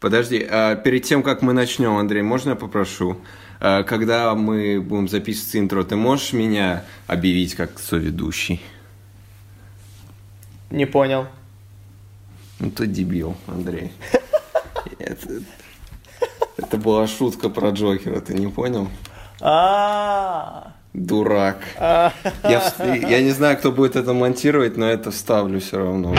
Подожди, а перед тем, как мы начнем, Андрей, можно я попрошу? А, когда мы будем записывать интро, ты можешь меня объявить как соведущий? Не понял. Ну ты дебил, Андрей. Это, это была шутка про Джокера, ты не понял? А, Дурак. а, Я, я не знаю, кто будет это монтировать, но это вставлю все равно.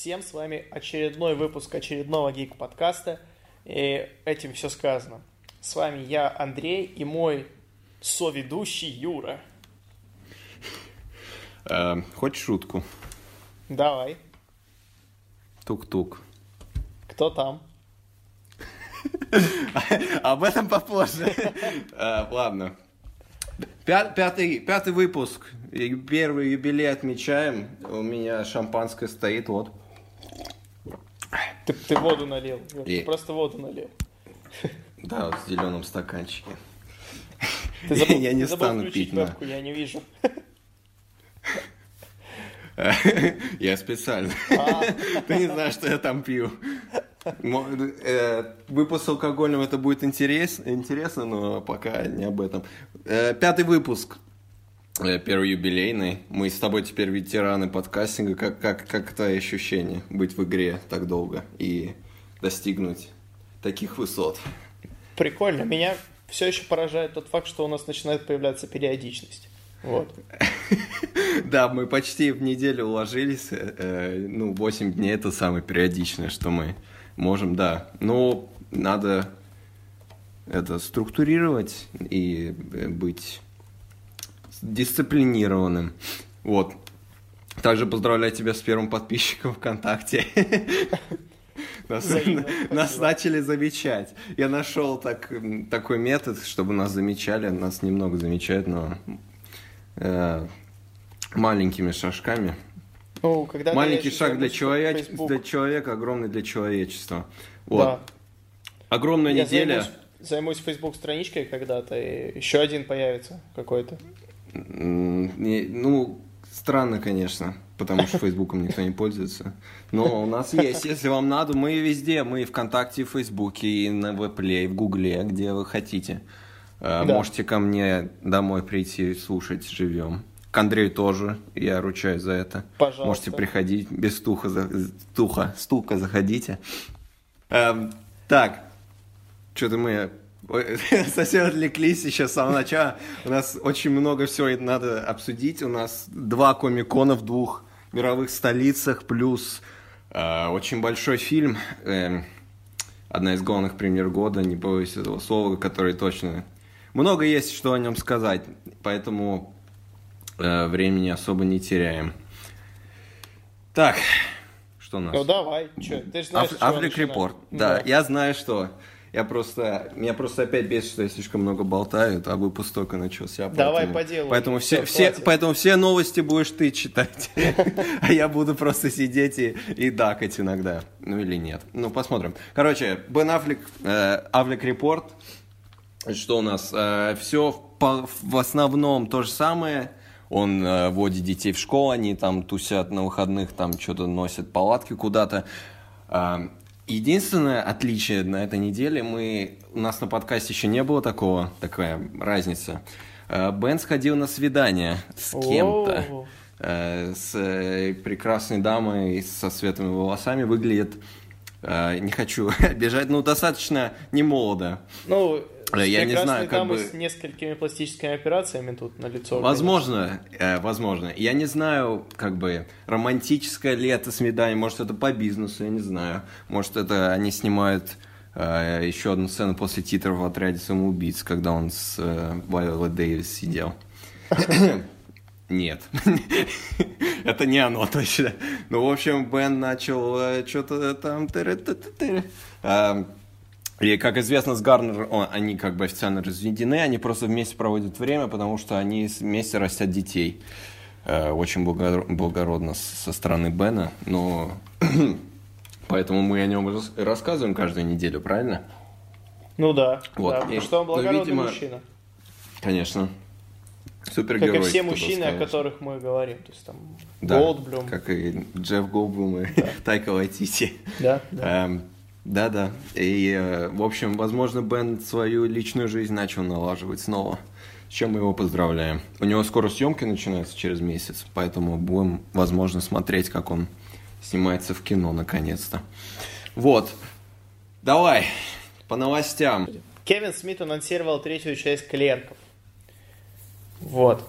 Всем, с вами очередной выпуск очередного гик подкаста. И этим все сказано. С вами я, Андрей, и мой соведущий Юра. Э, хочешь шутку? Давай, Тук-тук. кто там? Об этом попозже. Э, Ладно. Пя- Пятый, пятый выпуск. Первый юбилей отмечаем. У меня шампанское стоит, вот. Ты, ты воду налил, Юр, ты И- просто воду налил. Да, вот в зеленом стаканчике. Ты забыл, Я не ты забыл стану пить, вебку, я не вижу. Я специально. А, Ты не знаешь, что я там пью. Э, Выпуск с алкогольным это будет интерес, интересно, но пока не об этом. Э, Пятый выпуск. Первый юбилейный. Мы с тобой теперь ветераны подкастинга. Как, как, как твои ощущения быть в игре так долго и достигнуть таких высот? прикольно. Меня все еще поражает тот факт, что у нас начинает появляться периодичность. Вот. Да, мы почти в неделю уложились. э, э, Ну, 8 дней это самое периодичное, что мы можем, да. Но надо это структурировать и э, быть дисциплинированным. Вот. Также поздравляю тебя с первым подписчиком ВКонтакте. Нас, Взаимно, нас начали замечать. Я нашел так, такой метод, чтобы нас замечали. Нас немного замечают, но э, маленькими шажками. Ну, когда Маленький шаг для, человек- Facebook, для человека, огромный для человечества. Вот. Да. Огромная Я неделя. займусь, займусь Facebook страничкой когда-то, и еще один появится какой-то. Ну, странно, конечно, потому что Фейсбуком никто не пользуется. Но у нас есть, если вам надо, мы везде, мы и ВКонтакте, и в Фейсбуке, и на Вепле, и в Гугле, где вы хотите. Э, Да. Можете ко мне домой прийти слушать, живем. К Андрею тоже, я ручаюсь за это. Пожалуйста. Можете приходить, без стуха, за- туха, стука заходите. Эм, так, что-то мы совсем отвлеклись еще с самого начала. У нас очень много всего надо обсудить. У нас два комикона в двух мировых столицах, плюс э, очень большой фильм. эм, одна из главных премьер года, не боюсь этого слова, который точно... Много есть, что о нем сказать, поэтому э, времени особо не теряем. Так, что у нас? Ну давай, чё, ты же знаешь, Аф- Африк. Репорт. Да, Да. я знаю, что. Я просто... Меня просто опять бесит, что я слишком много болтаю, а выпуск только начался. Давай поэтому- по делу. Поэтому все, все, хватит. поэтому все новости будешь ты читать. А я буду просто сидеть и, и дакать иногда. Ну или нет. Ну, посмотрим. Короче, Бен Аффлек, э, Аффлек Репорт. Что у нас? все в основном то же самое. Он э, водит детей в школу, они там тусят на выходных, там что-то носят палатки куда-то. А, Единственное отличие на этой неделе, мы, у нас на подкасте еще не было такого, такая разница. Э, Бен сходил на свидание с кем-то. Э, С э, прекрасной дамой со светлыми волосами. Выглядит, не хочу обижать, но достаточно не молодо. Ну, Я не знаю, как бы- с несколькими пластическими операциями тут на лицо. Возможно, э, возможно. Я не знаю, как бы, романтическое ли это свидание, может, это по бизнесу, я не знаю. Может, это они снимают э, еще одну сцену после титров в отряде самоубийц, когда он с э, Вайолой Дэвис сидел. Нет. Это не оно точно. Ну, в общем, Бен начал что-то там... И, как известно, с Гарнер о, они как бы официально разведены, они просто вместе проводят время, потому что они вместе растят детей. Э, Очень благо- благородно со стороны Бена, но поэтому мы о нем рас- рассказываем каждую неделю, правильно? Ну да, Вот, да, потому что он ну, благородный видимо, мужчина. Конечно. Как Супергерой. и все мужчины, о сказал. которых мы говорим. То есть там Да, Голдблюм. Как и Джефф Голдблюм и Тайка Вайтити. Да, да. Эм, Да-да. И, э, в общем, возможно, Бен свою личную жизнь начал налаживать снова. С чем мы его поздравляем. У него скоро съемки начинаются через месяц, поэтому будем, возможно, смотреть, как он снимается в кино наконец-то. Вот. Давай, по новостям. Кевин Смит анонсировал третью часть «Клерков». Вот.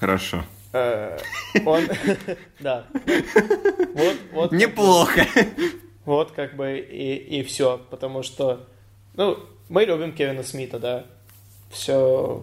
Хорошо. Э, Он... Да. Вот, вот. Неплохо. Вот как бы и, и все, потому что, ну, мы любим Кевина Смита, да. Все.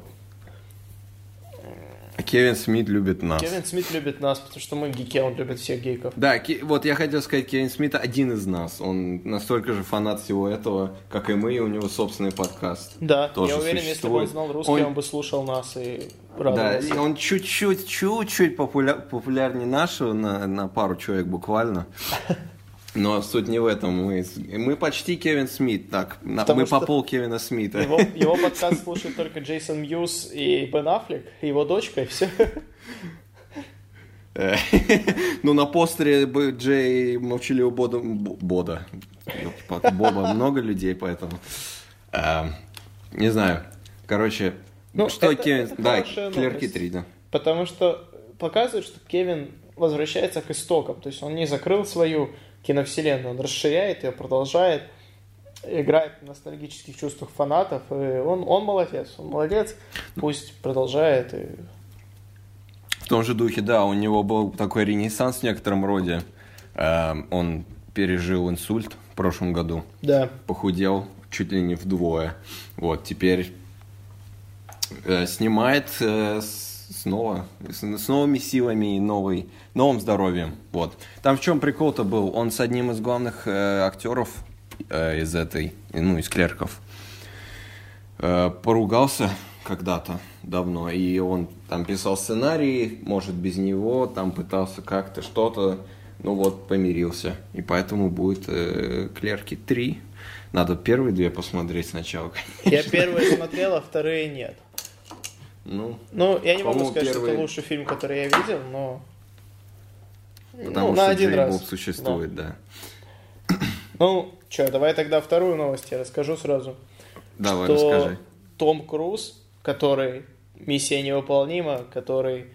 А Кевин Смит любит нас. Кевин Смит любит нас, потому что мы гики, он любит всех гейков. Да, вот я хотел сказать, Кевин Смит один из нас. Он настолько же фанат всего этого, как и мы, и у него собственный подкаст. Да, Тоже я уверен, если бы он существует. знал русский, Он- он, бы слушал нас и Да, радовался. и он чуть-чуть, чуть-чуть популя- популярнее нашего на, на пару человек буквально. Но суть не в этом. Мы, мы почти Кевин Смит, так. Потому мы по пол Кевина Смита. Его, его подкаст слушает только Джейсон Мьюз и Бен Аффлек, его дочка, и все. Э, Ну, на постере бы Джей молчаливого Бода... Бода. Боба много людей, поэтому... э, Не знаю. Короче, Ну, что это- Кевин... это Да, Клерки новость. 3, да. Потому что показывает, что Кевин возвращается к истокам. То есть он не закрыл свою киновселенную, он расширяет ее, продолжает, играет на ностальгических чувствах фанатов. И он, он молодец, он молодец, пусть продолжает. И... В том же духе, да, у него был такой ренессанс в некотором роде. Эм, Он пережил инсульт в прошлом году, Да. похудел чуть ли не вдвое. Вот, теперь э, снимает э, с- снова, с, с новыми силами и новой, новым здоровьем. Вот. Там в чем прикол-то был? Он с одним из главных э, актеров э, из этой, ну, из клерков, э, поругался когда-то давно, и он там писал сценарий, может, без него, там пытался как-то что-то, ну вот, помирился. И поэтому будет э, Клерки 3. Надо первые две посмотреть сначала. Я первые смотрел, а вторые нет. Ну, Ну, я не могу сказать, что первые- это лучший фильм, который я видел, но... потому ну, что на один Джей раз. Боб существует, да. Ну, что, давай тогда вторую новость я расскажу сразу. Давай, что расскажи. Том Круз, который миссия невыполнима, который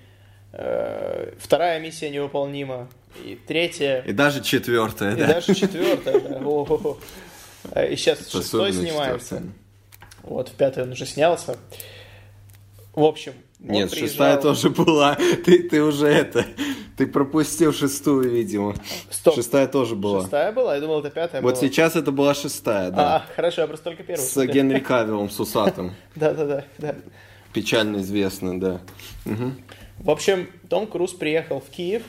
э, вторая миссия невыполнима, и третья, И даже четвертая, и да. даже четвертая, да. И сейчас шестой снимается. Вот, в пятой он уже снялся. В общем, Нет, приезжал- шестая тоже была. Ты, ты уже это... Ты пропустил шестую, видимо. Стоп. Шестая тоже была. Шестая была? Я думал, это пятая Вот была. сейчас это была шестая, да. А, хорошо, я просто только первую. С. Генри Кавиллом, с усатым. Да-да-да. да. Печально известно, да. Мгм. В общем, Том Круз приехал в Киев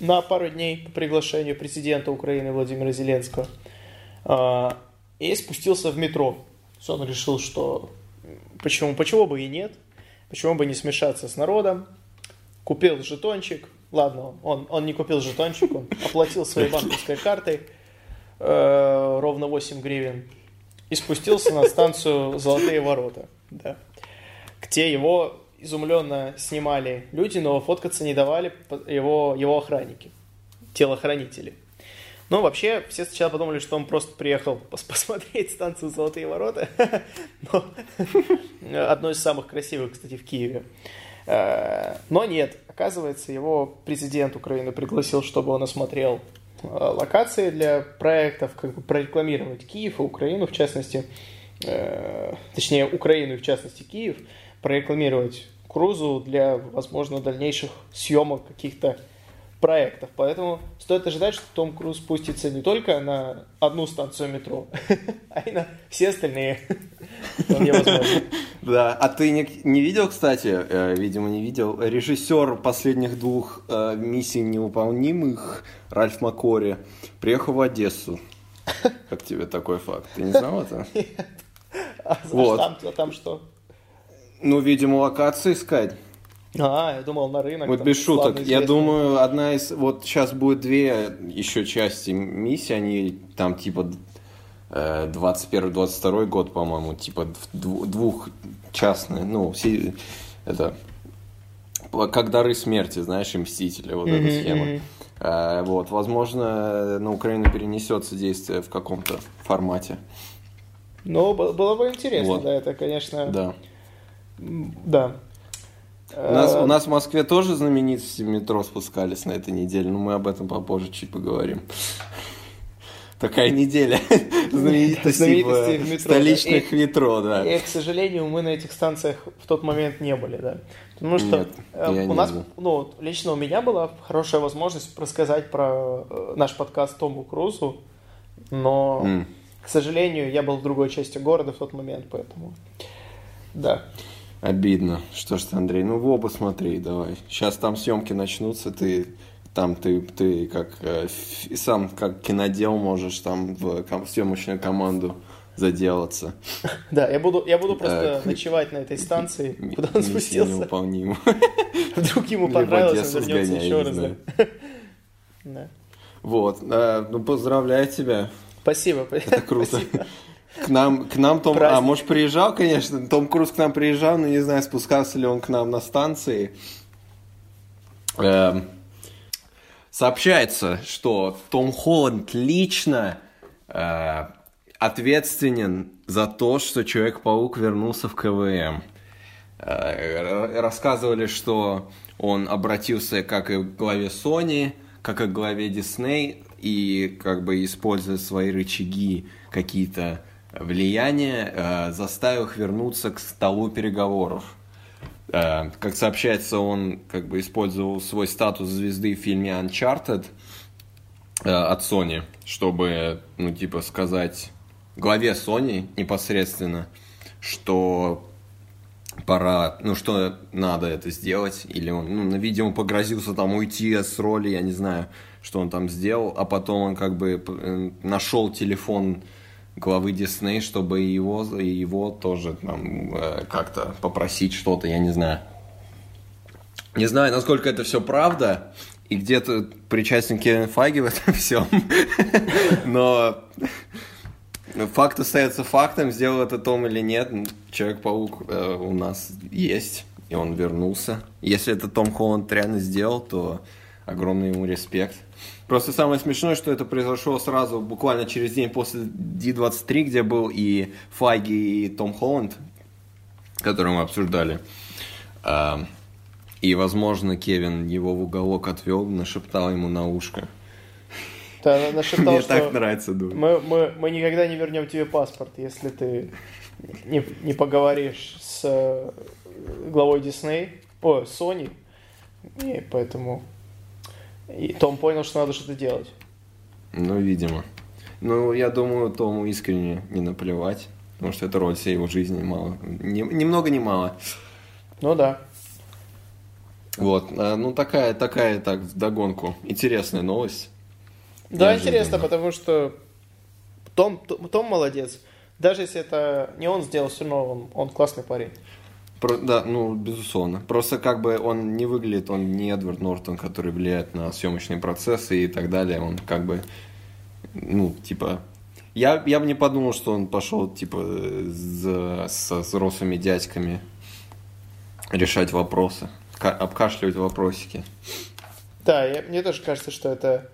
на пару дней по приглашению президента Украины Владимира Зеленского а, и спустился в метро. Он решил, что почему, почему бы и нет, почему бы не смешаться с народом. Купил жетончик. Ладно, он, он не купил жетончик, он оплатил своей банковской картой э, ровно 8 гривен и спустился на станцию Золотые ворота. Да где его изумленно снимали люди, но фоткаться не давали его, его охранники, телохранители. Ну, вообще, все сначала подумали, что он просто приехал пос- посмотреть станцию Золотые ворота. Но- Одно из самых красивых, кстати, в Киеве. Э, Но нет, оказывается, его президент Украины пригласил, чтобы он осмотрел э, локации для проектов, как бы прорекламировать Киев и Украину, в частности, э, точнее, Украину и в частности Киев, прорекламировать Крузу для, возможно, дальнейших съемок каких-то проектов. Поэтому стоит ожидать, что Том Круз спустится не только на одну станцию метро, а и на все остальные. Да, а ты не, не видел, кстати, э, видимо, не видел, режиссер последних двух э, миссий невыполнимых, Ральф Маккори, приехал в Одессу. Как тебе такой факт? Ты не знал это? А, Вот. там, там что? Ну, видимо, локации искать. А, я думал на рынок. Вот там без шуток. Я думаю, одна из... Вот сейчас будет две еще части миссии. Они там типа 21-22 год, по-моему. Типа дв- двухчастные. Ну, все... Это... Как дары смерти, знаешь, и Мстители. Вот эта Мгм, схема. Э, Вот, возможно, на Украину перенесется действие в каком-то формате. Ну, было бы интересно, Вот. да, это, конечно, Да. да. У нас, Э, у нас в Москве тоже знаменитости в метро спускались на этой неделе, но мы об этом попозже чуть поговорим. Такая неделя знаменитостей в метро, столичных да. метро, да. И, к сожалению, мы на этих станциях в тот момент не были, да. Потому что Нет, э, у нас, был. ну, лично у меня была хорошая возможность рассказать про э, наш подкаст Тому Крузу, но, к сожалению, я был в другой части города в тот момент, поэтому, да. Обидно. Что ж ты, Андрей, ну в оба смотри, давай. Сейчас там съемки начнутся, ты там ты, ты как э, сам как кинодел можешь там в ком- съемочную команду заделаться. Да, я буду, я буду просто Так. ночевать на этой станции, куда он спустился. невыполнима. Вдруг ему понравилось, он вернется еще раз. Да. Вот, э, ну поздравляю тебя. Спасибо. Это круто. К нам, к нам Том... А, Праздник. может, приезжал, конечно. Том Круз к нам приезжал, но не знаю, спускался ли он к нам на станции. Эм, сообщается, что Том Холланд лично э, ответственен за то, что Человек-паук вернулся в КВМ. Э, Рассказывали, что он обратился как и к главе Sony, как и к главе Disney, и как бы используя свои рычаги, какие-то влияния, э, заставил их вернуться к столу переговоров. Э, Как сообщается, он как бы использовал свой статус звезды в фильме Uncharted э, от Sony, чтобы, ну, типа, сказать главе Sony непосредственно, что пора, ну, что надо это сделать, или он, ну, видимо, погрозился там уйти с роли, я не знаю, что он там сделал, а потом он как бы э, нашел телефон главы Дисней, чтобы его, его тоже там э, как-то попросить что-то, я не знаю. Не знаю, насколько это все правда, и где-то причастен Кевин Файги в этом всем, но факт остается фактом, сделал это Том или нет, Человек-паук э, у нас есть, и он вернулся. Если это Том Холланд реально сделал, то огромный ему респект. Просто самое смешное, что это произошло сразу, буквально через день после D23, где был и Файги, и Том Холланд, который мы обсуждали. А, И, возможно, Кевин его в уголок отвел, нашептал ему на ушко. Да, нашептал, Мне что так нравится, думаю. мы, мы, мы никогда не вернем тебе паспорт, если ты не, не поговоришь с э, главой Дисней, о, Sony, и поэтому и Том понял, что надо что-то делать. Ну, видимо. Ну, я думаю, Тому искренне не наплевать, потому что это роль всей его жизни мало. Ни, ни много, ни мало. Ну да. Вот, а, ну такая, такая, так, догонку. Интересная новость. Да, Неожиданно. интересно, потому что Том, Том, Том молодец. Даже если это не он сделал, все равно он, он классный парень. Про- да, ну, безусловно. Просто как бы он не выглядит, он не Эдвард Нортон, который влияет на съемочные процессы и так далее. Он как бы, ну, типа... Я, я бы не подумал, что он пошел, типа, за- со взрослыми дядьками решать вопросы, ка- обкашливать вопросики. Да, я- мне тоже кажется, что это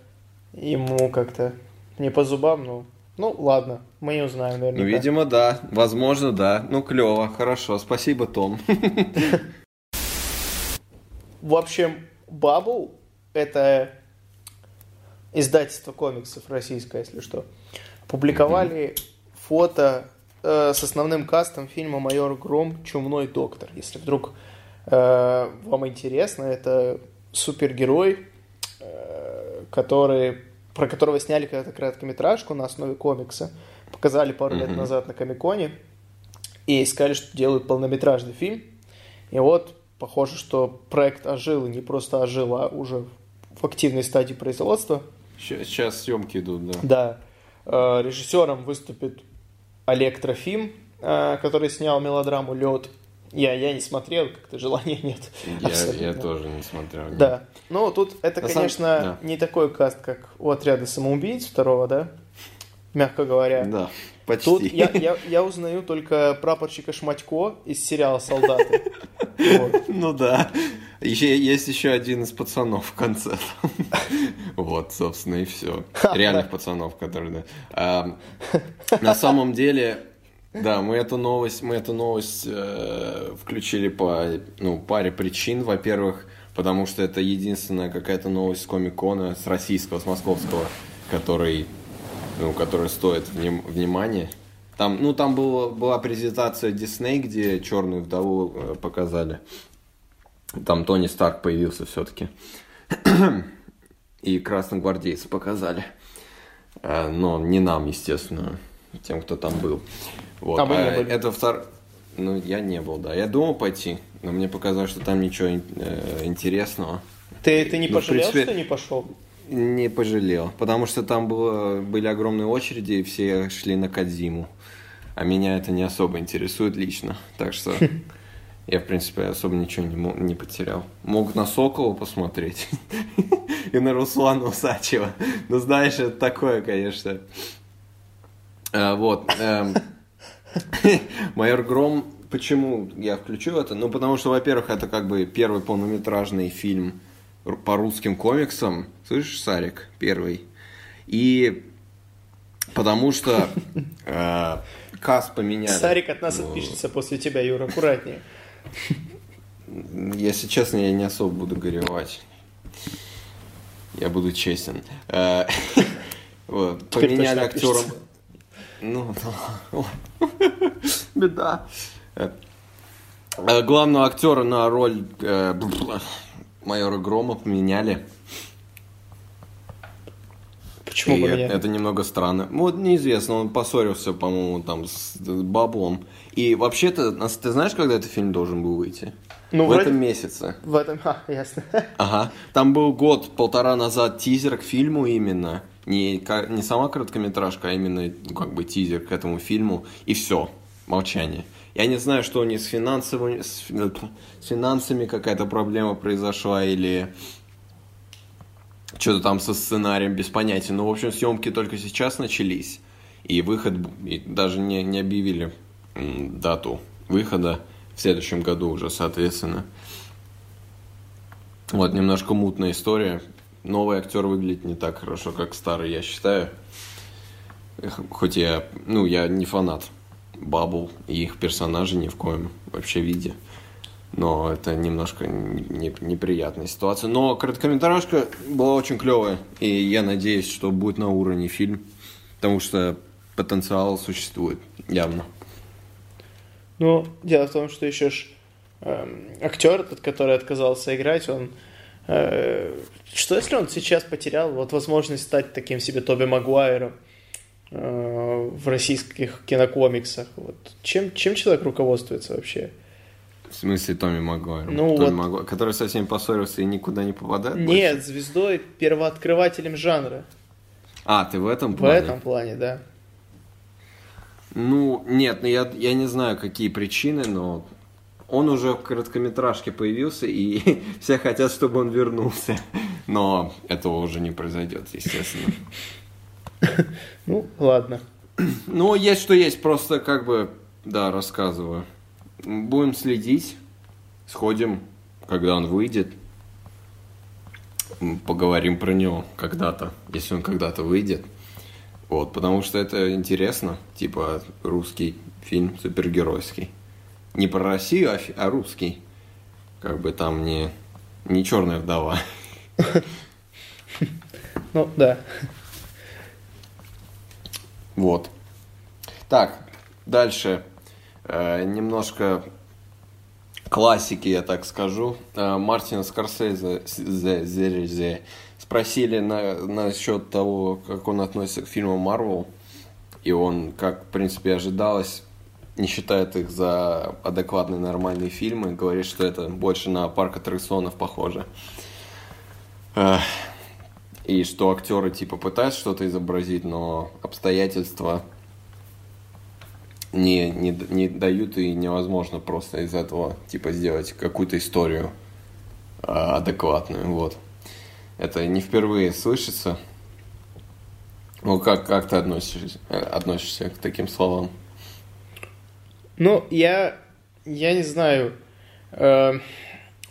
ему как-то не по зубам, ну, ну ладно, мы не узнаем, Ну, наверняка. видимо, да. Возможно, да. Ну, клево, хорошо. Спасибо, Том. В общем, Bubble — это издательство комиксов российское, если что. Публиковали фото э, с основным кастом фильма «Майор Гром. Чумной доктор». Если вдруг э, вам интересно, это супергерой, э, который, про которого сняли когда-то короткометражку на основе комикса. Показали пару лет Мгм. назад на Комиконе. И сказали, что делают полнометражный фильм. И вот похоже, что проект ожил, и не просто ожил, а уже в активной стадии производства. Ща- Сейчас съемки идут, да. Да. Э, режиссером выступит Олег Трофим, э, который снял мелодраму «Лед». Я, я не смотрел, как-то желания нет. Я, Абсолютно. я тоже не смотрел. Да. Ну, тут это, На самом- конечно, да. не такой каст, как у отряда самоубийц второго, да? Мягко говоря. Да, почти. Тут я, я, я узнаю только прапорщика Шматько из сериала «Солдаты». Ну да. Еще, есть еще один из пацанов в конце. Вот, собственно, и все. Реальных пацанов, которые, на самом деле, да, мы эту новость, мы эту новость э, включили по ну, паре причин. Во-первых, потому что это единственная какая-то новость с Комик-Кона, с российского, с московского, который, ну, который стоит вним- внимания. Там, ну, там было, была презентация Дисней, где черную вдову э, показали. Там Тони Старк появился все-таки. И красногвардейца показали. Э, Но не нам, естественно, тем, кто там был. Вот. А вы не А были? Это втор... Ну, я не был, да. Я думал пойти, но мне показалось, что там ничего э, интересного. Ты, ты не Ну, пожалел, принципе- что не пошел? Не пожалел, потому что там было, были огромные очереди, и все шли на Кадзиму. А меня это не особо интересует лично. Так что я, в принципе, особо ничего не, не потерял. Мог на Сокола посмотреть. И на Руслана Усачева. Ну, знаешь, это такое, конечно. А, Вот. Майор Гром, почему я включил это? Ну, потому что, во-первых, это как бы первый полнометражный фильм по русским комиксам. Слышишь, Сарик? Первый. И потому что э, каст поменяли. Сарик от нас Ну, отпишется после тебя, Юра, аккуратнее. Если честно, я не особо буду горевать. Я буду честен. Э, вот, Поменяли точно актером. отпишется. Ну, ой. беда. Э, Главного актера на роль э, майора Грома поменяли. Почему И бы это, немного странно. Вот неизвестно, он поссорился, по-моему, там с Баблом. И вообще-то, ты знаешь, когда этот фильм должен был выйти? Ну, в вроде- этом месяце. В этом, а, ясно. Ага. Там был год-полтора назад тизер к фильму именно. Не, не сама короткометражка, а именно ну, как бы тизер к этому фильму. И все. Молчание. Я не знаю, что у них с финансовыми, с, фи- с финансами какая-то проблема произошла или что-то там со сценарием без понятия. Но, в общем, съемки только сейчас начались. И выход, и даже не, не объявили дату выхода в следующем году уже, соответственно. Вот, немножко мутная история. Новый актер выглядит не так хорошо, как старый, я считаю. Хоть я, ну, я не фанат Бабл и их персонажей ни в коем вообще виде. Но это немножко не- не- неприятная ситуация. Но короткометражка была очень клевая. И я надеюсь, что будет на уровне фильм. Потому что потенциал существует, явно. Ну, дело в том, что еще ж эм, актер, тот, который отказался играть, он... э, что если он сейчас потерял вот возможность стать таким себе Тоби Магуайром э, в российских кинокомиксах? Вот. Чем, чем человек руководствуется вообще? В смысле Томми Магуайр? Ну Томми вот- Магуайр, который со всеми поссорился и никуда не попадает? больше? Нет, звездой, первооткрывателем жанра. А, ты в этом В плане? этом плане, да. Ну, нет, ну я, я не знаю, какие причины, но он уже в короткометражке появился, и все хотят, чтобы он вернулся. Но этого уже не произойдет, естественно. Ну, ладно. Ну, есть что есть, просто как бы, да, рассказываю. Будем следить, сходим, когда он выйдет. Поговорим про него когда-то, если он когда-то выйдет. Вот, потому что это интересно, типа русский фильм супергеройский. Не про Россию, а, а русский. Как бы там не, не черная вдова. Ну, да. Вот. Так, дальше. Э, немножко классики, я так скажу. Э, Мартина Скорсезе зе- зе- зе- спросили на, насчет того, как он относится к фильмам Марвел. И он, как в принципе ожидалось, не считает их за адекватные нормальные фильмы. Говорит, что это больше на парк аттракционов похоже. Э, И что актеры типа пытаются что-то изобразить, но обстоятельства не, не, не дают и невозможно просто из этого типа сделать какую-то историю а, адекватную. Вот. Это не впервые слышится. Ну, как, как ты относишься, относишься к таким словам? Ну, я, я не знаю. Э,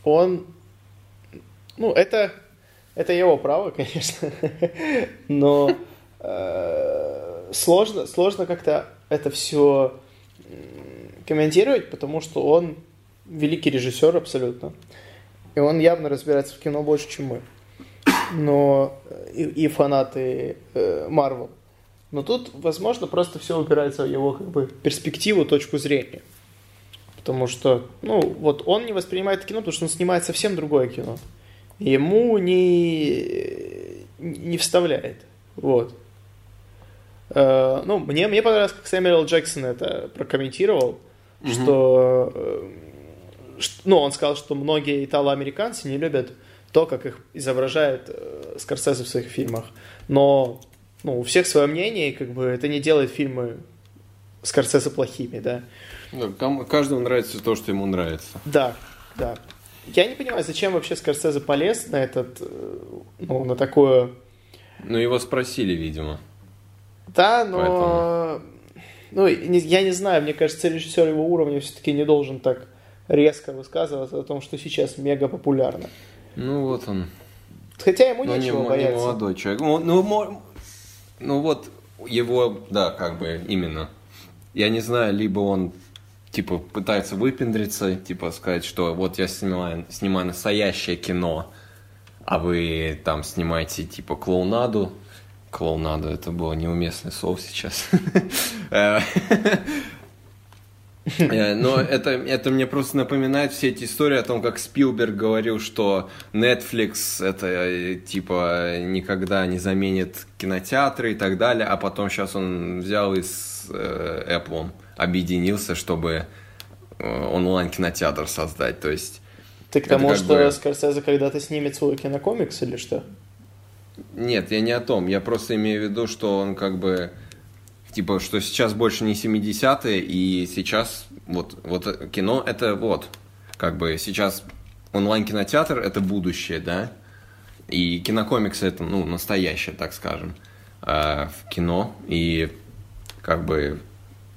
он, ну, это, это его право, конечно, но э, сложно, сложно как-то это все комментировать, потому что он великий режиссер абсолютно. И он явно разбирается в кино больше, чем мы. Но и, и фанаты Марвел. Э, но тут, возможно, просто все упирается в его как бы, перспективу, точку зрения. Потому что, ну, вот он не воспринимает кино, потому что он снимает совсем другое кино. Ему не, не вставляет. Вот. Э, ну, мне, мне понравилось, как Сэмюэл Джексон это прокомментировал, mm-hmm. что, э, что, ну, он сказал, что многие итало-американцы не любят то, как их изображает э, Скорсезе в своих фильмах. Но ну, у всех свое мнение, и как бы это не делает фильмы Скорсезе плохими, да. Ну, каждому нравится то, что ему нравится. Да, да. Я не понимаю, зачем вообще Скорсезе полез на этот, э, ну, на такое... Ну, его спросили, видимо. Да, но... Поэтому... Ну, я не знаю, мне кажется, режиссер его уровня все-таки не должен так резко высказываться о том, что сейчас мега популярно. Ну, вот он. Хотя ему но нечего не, бояться. Не молодой человек. Ну, ну, вот его, да, как бы именно. Я не знаю, либо он типа пытается выпендриться, типа сказать, что вот я снимаю, снимаю настоящее кино, а вы там снимаете типа клоунаду. Клоунаду это было неуместный слово сейчас. Э, но это, это мне просто напоминает все эти истории о том, как Спилберг говорил, что Netflix это э, типа никогда не заменит кинотеатры и так далее, а потом сейчас он взял и с э, Apple объединился, чтобы э, онлайн-кинотеатр создать. То есть ты к тому, что бы... Скорсезе когда-то снимет свой кинокомикс или что? Нет, я не о том. Я просто имею в виду, что он как бы типа, что сейчас больше не 70-е, и сейчас вот, вот кино это вот, как бы сейчас онлайн-кинотеатр это будущее, да, и кинокомиксы это, ну, настоящее, так скажем, э, в кино, и как бы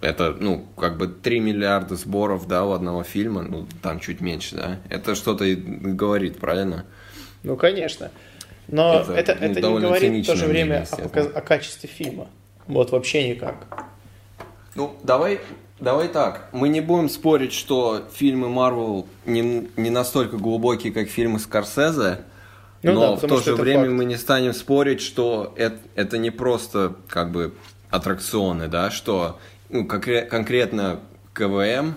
это, ну, как бы 3 миллиарда сборов, да, у одного фильма, ну, там чуть меньше, да, это что-то говорит, правильно? Ну, конечно. Но это, это, ну, это не говорит в то же время о, о качестве фильма. Вот вообще никак. Ну, давай, давай так. Мы не будем спорить, что фильмы Марвел не, не настолько глубокие, как фильмы Скорсезе. Ну, но да, в то же время факт. мы не станем спорить, что это, это не просто как бы аттракционы, да, что ну, конкре- конкретно КВМ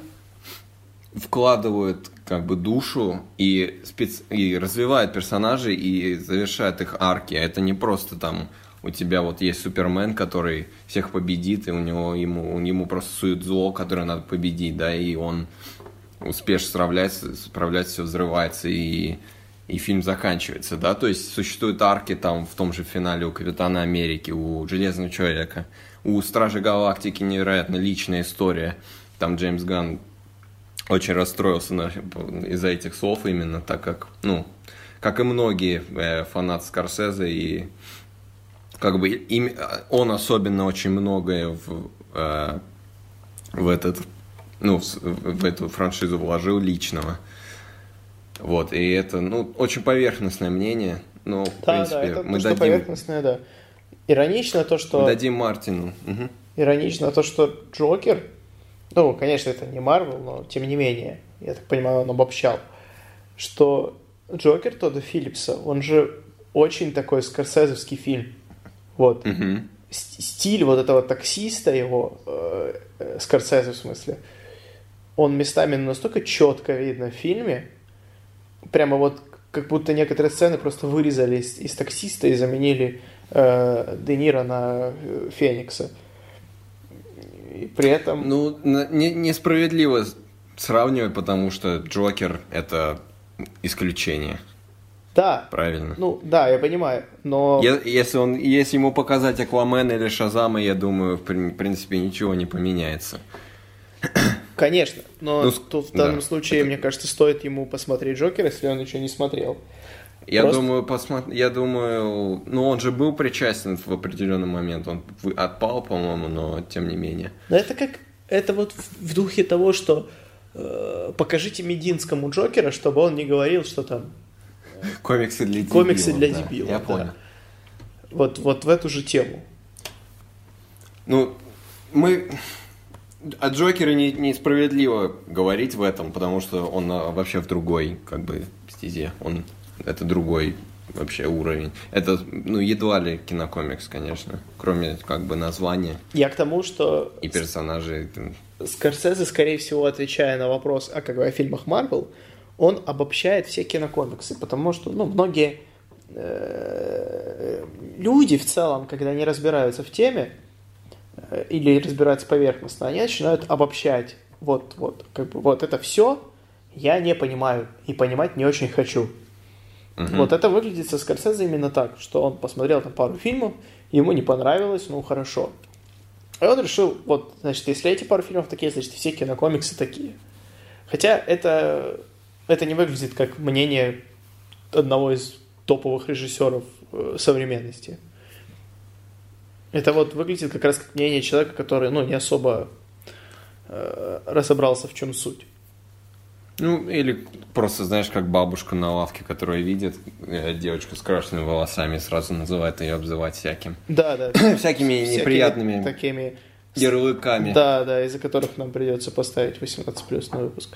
вкладывают как бы душу и, спец... и развивают персонажей и завершают их арки. А это не просто там у тебя вот есть Супермен, который всех победит, и у него ему, ему просто сует зло, которое надо победить, да, и он успешно справляется, справляется, все взрывается, и, и фильм заканчивается, да, то есть существуют арки там в том же финале у Капитана Америки, у Железного Человека, у Стражи Галактики невероятно личная история, там Джеймс Ганн очень расстроился из-за этих слов именно, так как, ну, как и многие э, фанаты Скорсезе и как бы им, он особенно очень многое в, э, в этот, ну, в, в эту франшизу вложил личного. Вот, и это, ну, очень поверхностное мнение, но, в да, принципе, да, это мы то, дадим... поверхностное, да. Иронично то, что... Мы дадим Мартину. Угу. Иронично то, что Джокер, ну, конечно, это не Марвел, но тем не менее, я так понимаю, он обобщал, что Джокер Тодда Филлипса, он же очень такой скорсезовский фильм. Вот. Угу. Стиль вот этого таксиста его, э, э, Скорсезе в смысле, он местами настолько четко видно в фильме, прямо вот как будто некоторые сцены просто вырезали из, из таксиста и заменили э, Де Ниро на э, Феникса. И при этом... Ну, не, несправедливо сравнивать, потому что Джокер — это исключение. Да, Правильно. ну да, я понимаю, но... Если, он, если ему показать Аквамена или Шазама, я думаю, в прин- принципе, ничего не поменяется. Конечно, но Ну, тут в да, данном случае, мне кажется, стоит ему посмотреть Джокер, если он еще не смотрел. Я Просто- думаю, посмотр... я думаю, ну он же был причастен в определенный момент, он отпал, по-моему, но тем не менее. Но это как... Это вот в в духе того, что э, покажите Мединскому Джокера, чтобы он не говорил, что там Комиксы для дебилов. Комиксы для да, дебилов, Я да. понял. вот, вот в эту же тему. Ну, мы о Джокере не, несправедливо говорить в этом, потому что он а, вообще в другой, как бы, стезе. Он это другой вообще уровень. Это, ну, едва ли кинокомикс, конечно, кроме как бы названия Я к тому, что и персонажей. Скорсезе, скорее всего, отвечая на вопрос о, как бы, о фильмах Марвел, он обобщает все кинокомиксы, потому что, ну, многие э, люди в целом, когда не разбираются в теме э, или разбираются поверхностно, они начинают обобщать. Вот, вот, как бы, вот это все я не понимаю и понимать не очень хочу. Вот это выглядит со Скорсезе именно так, что он посмотрел там пару фильмов, ему не понравилось, ну хорошо. И он решил, вот, значит, если эти пару фильмов такие, значит, все кинокомиксы такие. Хотя это, это не выглядит как мнение одного из топовых режиссеров э, современности. Это вот выглядит как раз как мнение человека, который, ну, не особо э, разобрался, в чем суть. Ну, или просто, знаешь, как бабушка на лавке, которая видит э, девочку с крашенными волосами, и сразу называет ее обзывать всяким. Да, да. Всякими Всякими неприятными такими ярлыками. Да, да, из-за которых нам придется поставить 18 плюс на выпуск.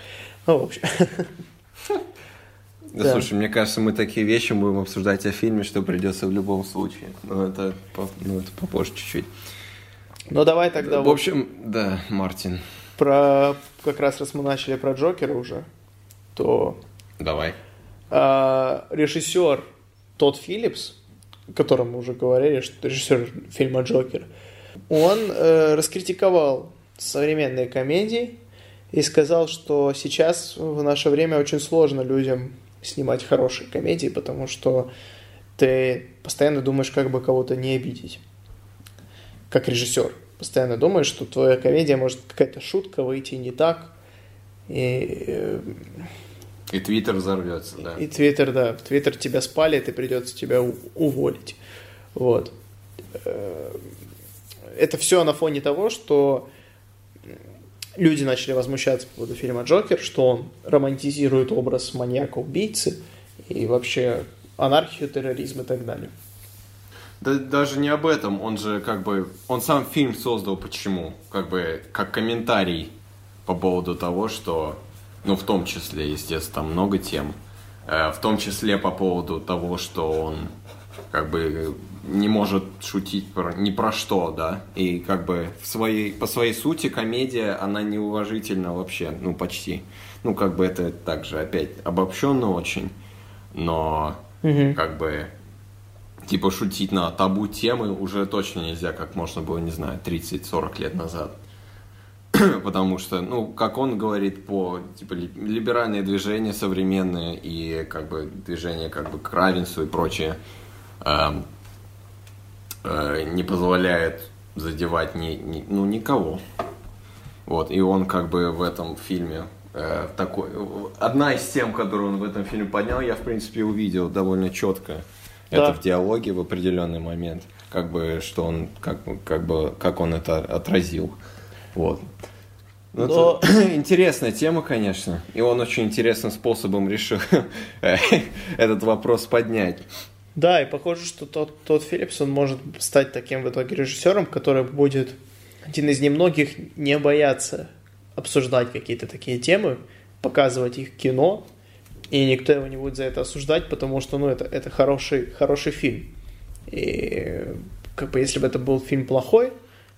Ну, в общем. Да, Да. слушай, мне кажется, мы такие вещи будем обсуждать о фильме, что придется в любом случае. Но это, ну, это попозже чуть-чуть. Ну, давай тогда в вот общем, да, Мартин, про... Как раз раз мы начали про Джокера уже, то давай. а, режиссер Тодд Филлипс, о котором мы уже говорили, что режиссер фильма Джокер, он э, раскритиковал современные комедии и сказал, что сейчас в наше время очень сложно людям снимать хорошие комедии, потому что ты постоянно думаешь, как бы кого-то не обидеть. Как режиссер. Постоянно думаешь, что твоя комедия может какая-то шутка выйти не так. И э, И Твиттер взорвется, да. и Твиттер, да, Твиттер тебя спалит, и придется тебя уволить. Вот. Э, Это все на фоне того, что люди начали возмущаться по поводу фильма «Джокер», что он романтизирует образ маньяка-убийцы и вообще анархию, терроризм и так далее. Да даже не об этом, он же как бы, он сам фильм создал почему? Как бы, как комментарий по поводу того, что, ну, в том числе, естественно, там много тем, Э, в том числе по поводу того, что он как бы не может шутить про, ни про что, да, и как бы в своей, по своей сути комедия, она неуважительна вообще, ну, почти. Ну, как бы это также опять обобщенно очень, но как бы типа шутить на табу темы уже точно нельзя, как можно было, не знаю, 30-40 лет назад. Потому что, ну, как он говорит, по типа ли- либеральные движения современные и как бы движения как бы к равенству и прочее эм, э, не позволяет задевать ни, ни- ну, никого. Вот, и он как бы в этом фильме э, такой... Одна из тем, которую он в этом фильме поднял, я, в принципе, увидел довольно четко. Да. Это в диалоге в определенный момент. Как бы, что он, как, как бы, как он это отразил. Вот. Ну, Но- это интересная тема, конечно. И он очень интересным способом решил этот вопрос поднять. Да, и похоже, что тот, тот Филлипс, он может стать таким в итоге режиссером, который будет один из немногих не бояться обсуждать какие-то такие темы, показывать их кино, и никто его не будет за это осуждать, потому что, ну, это, это хороший, хороший фильм. И как бы если бы это был фильм плохой,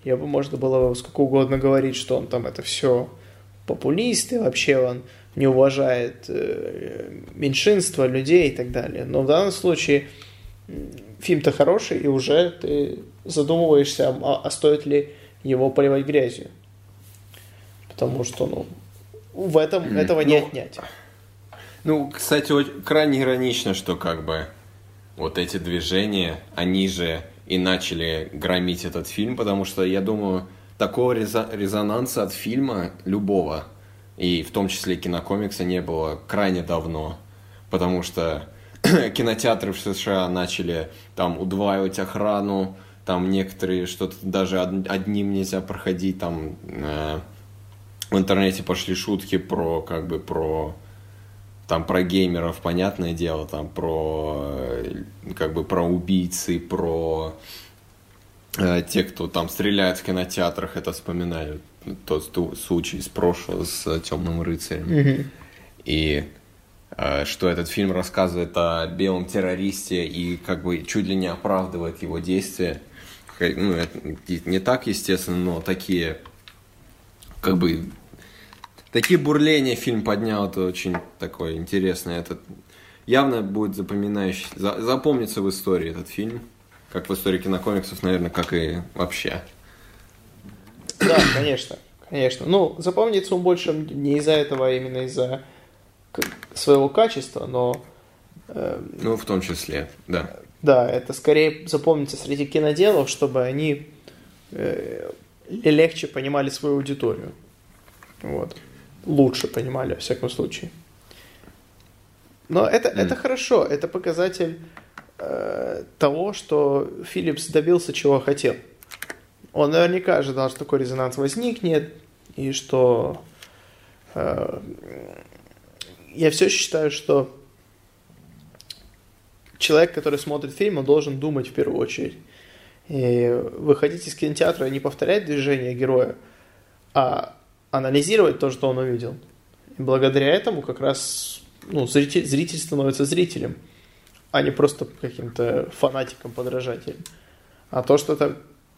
я бы, можно было бы сколько угодно говорить, что он там это все популист, и вообще он не уважает э, меньшинство людей и так далее. Но в данном случае фильм-то хороший, и уже ты задумываешься, а, а стоит ли его поливать грязью. Потому что, ну, в этом этого не Ну, отнять. Ну, кстати, очень- крайне иронично, что как бы вот эти движения, они же и начали громить этот фильм, потому что, я думаю, такого резо- резонанса от фильма любого, и в том числе кинокомикса, не было крайне давно, потому что кинотеатры в США начали там удваивать охрану, там некоторые что-то даже од- одним нельзя проходить, там э, в интернете пошли шутки про как бы про там про геймеров, понятное дело, там про э, как бы про убийцы, про э, те, кто там стреляет в кинотеатрах, это вспоминали тот случай из прошлого с Темным рыцарем. И э, что этот фильм рассказывает о белом террористе и как бы чуть ли не оправдывает его действия. Ну, это не так, естественно, но такие как бы такие бурления фильм поднял, это очень такой интересный. Это явно будет запоминающий, за- запомнится в истории этот фильм, как в истории кинокомиксов, наверное, как и вообще. Да, конечно, конечно. Ну, запомнится он больше не из-за этого, а именно из-за своего качества, но э, Ну, в том числе, да. да, это скорее запомнится среди киноделов, чтобы они э, легче понимали свою аудиторию. Вот. Лучше понимали, во всяком случае. Но это, это хорошо, это показатель э, того, что Филлипс добился чего хотел. Он наверняка ожидал, что такой резонанс возникнет, и что э, я все считаю, что человек, который смотрит фильм, он должен думать в первую очередь. И выходить из кинотеатра и не повторять движения героя, а анализировать то, что он увидел. И благодаря этому как раз ну, зритель, зритель становится зрителем, а не просто каким-то фанатиком, подражателем. А то, что это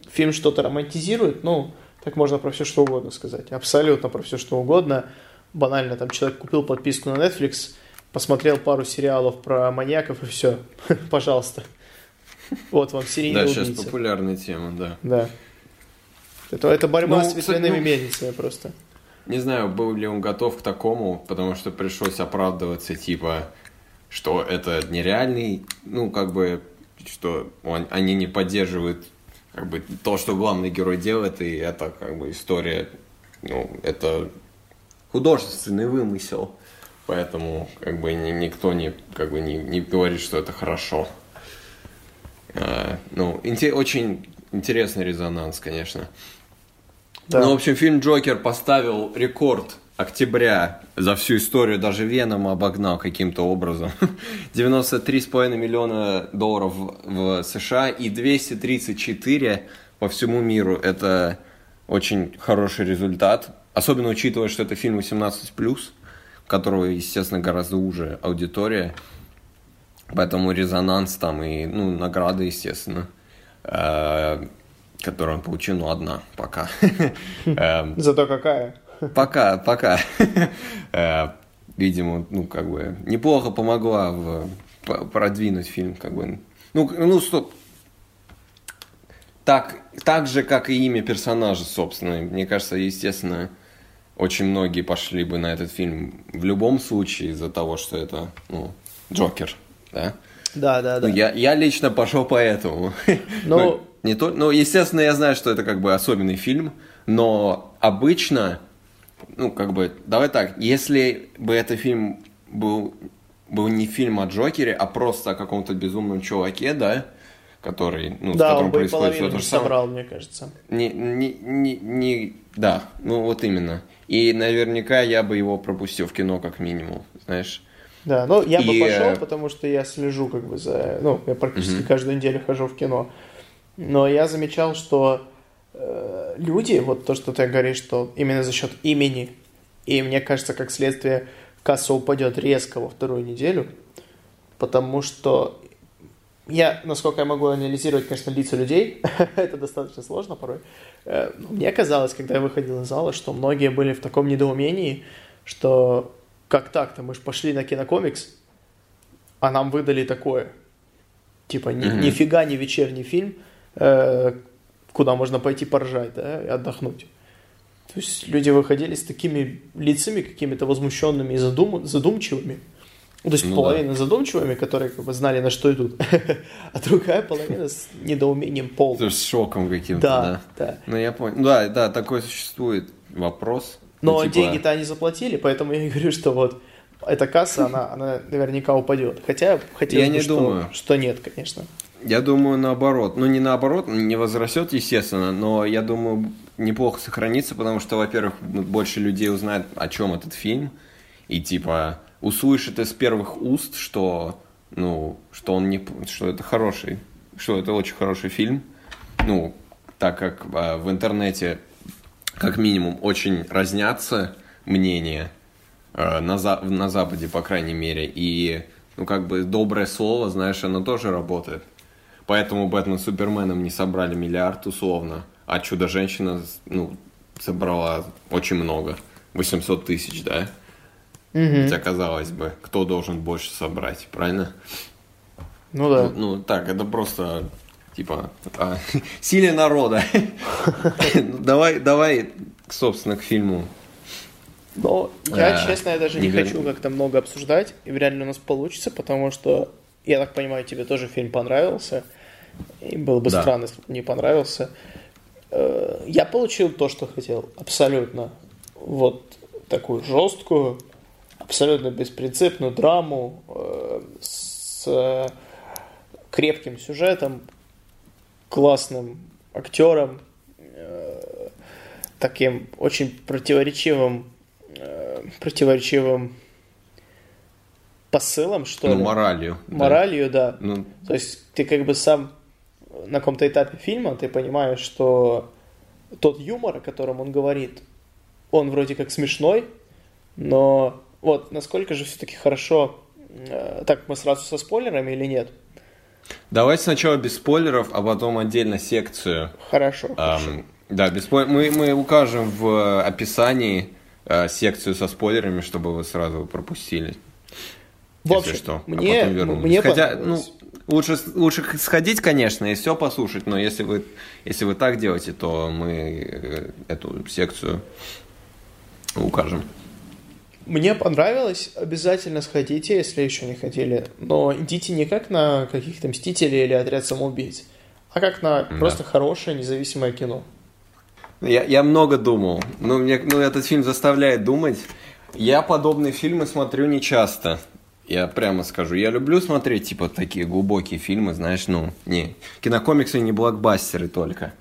фильм что-то романтизирует, ну, так можно про все что угодно сказать. Абсолютно про все что угодно. Банально, там человек купил подписку на Netflix, посмотрел пару сериалов про маньяков и все. Пожалуйста. Вот вам серийный Да, сейчас популярная тема, да. Да. Это, это борьба Ну, с ветряными ну- мельницами просто. Не знаю, был ли он готов к такому, потому что пришлось оправдываться, типа, что это нереальный, ну, как бы, что он- они не поддерживают, как бы, то, что главный герой делает, и это, как бы, история, ну, это художественный вымысел, поэтому, как бы, ни- никто не, как бы, не, не говорит, что это хорошо. А, ну, инте- очень интересный резонанс, конечно. Да. Ну, в общем, фильм «Джокер» поставил рекорд октября за всю историю, даже Веном обогнал каким-то образом. 93,5 миллиона долларов в в США и 234 по всему миру. Это очень хороший результат. Особенно учитывая, что это фильм 18+, у которого, естественно, гораздо уже аудитория. Поэтому резонанс там и, ну, награды, естественно, э, которую он получил, ну, одна пока. Эм, Зато какая. Пока, пока. Э, Видимо, ну, как бы, неплохо помогла в продвинуть фильм, как бы. Ну, ну, стоп. Так, так же, как и имя персонажа, собственно. Мне кажется, естественно, очень многие пошли бы на этот фильм в любом случае из-за того, что это, ну, Джокер, да? Да, да, да. Ну, я, я лично пошел по этому. Ну- Ну, не то, ну, естественно, я знаю, что это как бы особенный фильм, но обычно, ну, как бы, давай так, если бы этот фильм был, был не фильм о Джокере, а просто о каком-то безумном чуваке, да, который, ну, с да, которым он бы и происходит половину то же самое. собрал, мне кажется. Не, не, не, не, да, ну вот именно. И наверняка я бы его пропустил в кино как минимум, знаешь. Да, ну я бы И, пошел, э, потому что я слежу как бы за... Ну, я практически каждую неделю хожу в кино. Но я замечал, что э, люди, вот то, что ты говоришь, что именно за счет имени, и мне кажется, как следствие, касса упадет резко во вторую неделю, потому что я, насколько я могу анализировать, конечно, лица людей, это достаточно сложно порой. Э, но Мне казалось, когда я выходил из зала, что многие были в таком недоумении, что как так-то, мы же пошли на кинокомикс, а нам выдали такое. Типа, ни, Мгм. нифига не вечерний фильм, э, куда можно пойти поржать, да, и отдохнуть. То есть люди выходили с такими лицами какими-то возмущенными и задум- задумчивыми. Ну, то есть Ну половина задумчивыми, которые как бы знали, на что идут, а другая половина с недоумением То полным. есть с шоком каким-то, Да, да. да. Ну, я понял. Да, да, такой существует вопрос. Но Ну, типа, деньги-то они заплатили, поэтому я и говорю, что вот эта касса, она, она наверняка упадет. Хотя хотелось Я бы, не что, думаю. что нет, конечно. Я думаю, наоборот. Ну, не наоборот, не возрастет, естественно, но я думаю, неплохо сохранится, потому что, во-первых, ну, больше людей узнает, о чем этот фильм, и, типа, услышит из первых уст, что, ну, что он не... что это хороший, что это очень хороший фильм. Ну, так как а, в интернете, как минимум, очень разнятся мнения, э, на, за- на Западе, по крайней мере. И, ну, как бы, доброе слово, знаешь, оно тоже работает. Поэтому Бэтмен с Суперменом не собрали миллиард, условно. А Чудо-женщина, ну, собрала очень много. 800 тысяч, да? Хотя, казалось бы, кто должен больше собрать, правильно? Ну да. Ну, ну, так, это просто, типа, а, силе народа. Ну, Давай, давай, собственно, к фильму. Но я, Э, честно, я даже не хочу как-то много обсуждать, и ли у нас получится, потому что, я так понимаю, тебе тоже фильм понравился, и было бы Да. странно, если бы не понравился. Э, Я получил то, что хотел, абсолютно. Вот такую жесткую, абсолютно беспринципную драму э, с э, крепким сюжетом, классным актером, э, таким очень противоречивым, э, противоречивым посылом, что Ну, ли. моралью. да. Моралью, да. Ну, То есть ты как бы сам на каком-то этапе фильма ты понимаешь, что тот юмор, о котором он говорит, он вроде как смешной, но вот насколько же все-таки хорошо, э, так мы сразу со спойлерами или нет? давай сначала без спойлеров, а потом отдельно секцию. Хорошо. Ам, да, без спойлеров. Мы, мы укажем в описании э, секцию со спойлерами, чтобы вы сразу пропустили. В если общем, что, а мне, потом вернулись. мне Хотя, ну, лучше, лучше сходить, конечно, и все послушать, но если вы, если вы так делаете, то мы э, эту секцию укажем. Мне понравилось, обязательно сходите, если еще не хотели. Но идите не как на каких-то Мстителей или Отряд самоубийц, а как на просто хорошее независимое кино. Я, я много думал. Ну, мне, ну, этот фильм заставляет думать. Я подобные фильмы смотрю не часто. Я прямо скажу. Я люблю смотреть, типа, такие глубокие фильмы, знаешь, ну, не кинокомиксы, не блокбастеры только.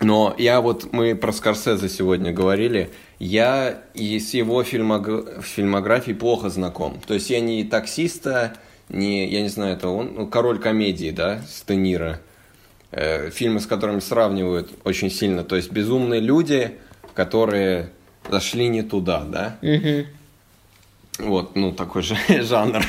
Но я вот, мы про Скорсезе сегодня говорили, я и с его фильмог- фильмографией плохо знаком. То есть я не таксиста, не, я не знаю, это он, ну, король комедии, да, с Де Ниро. Э, фильмы, с которыми сравнивают очень сильно. То есть безумные люди, которые зашли не туда, да. Вот, ну, такой же жанр,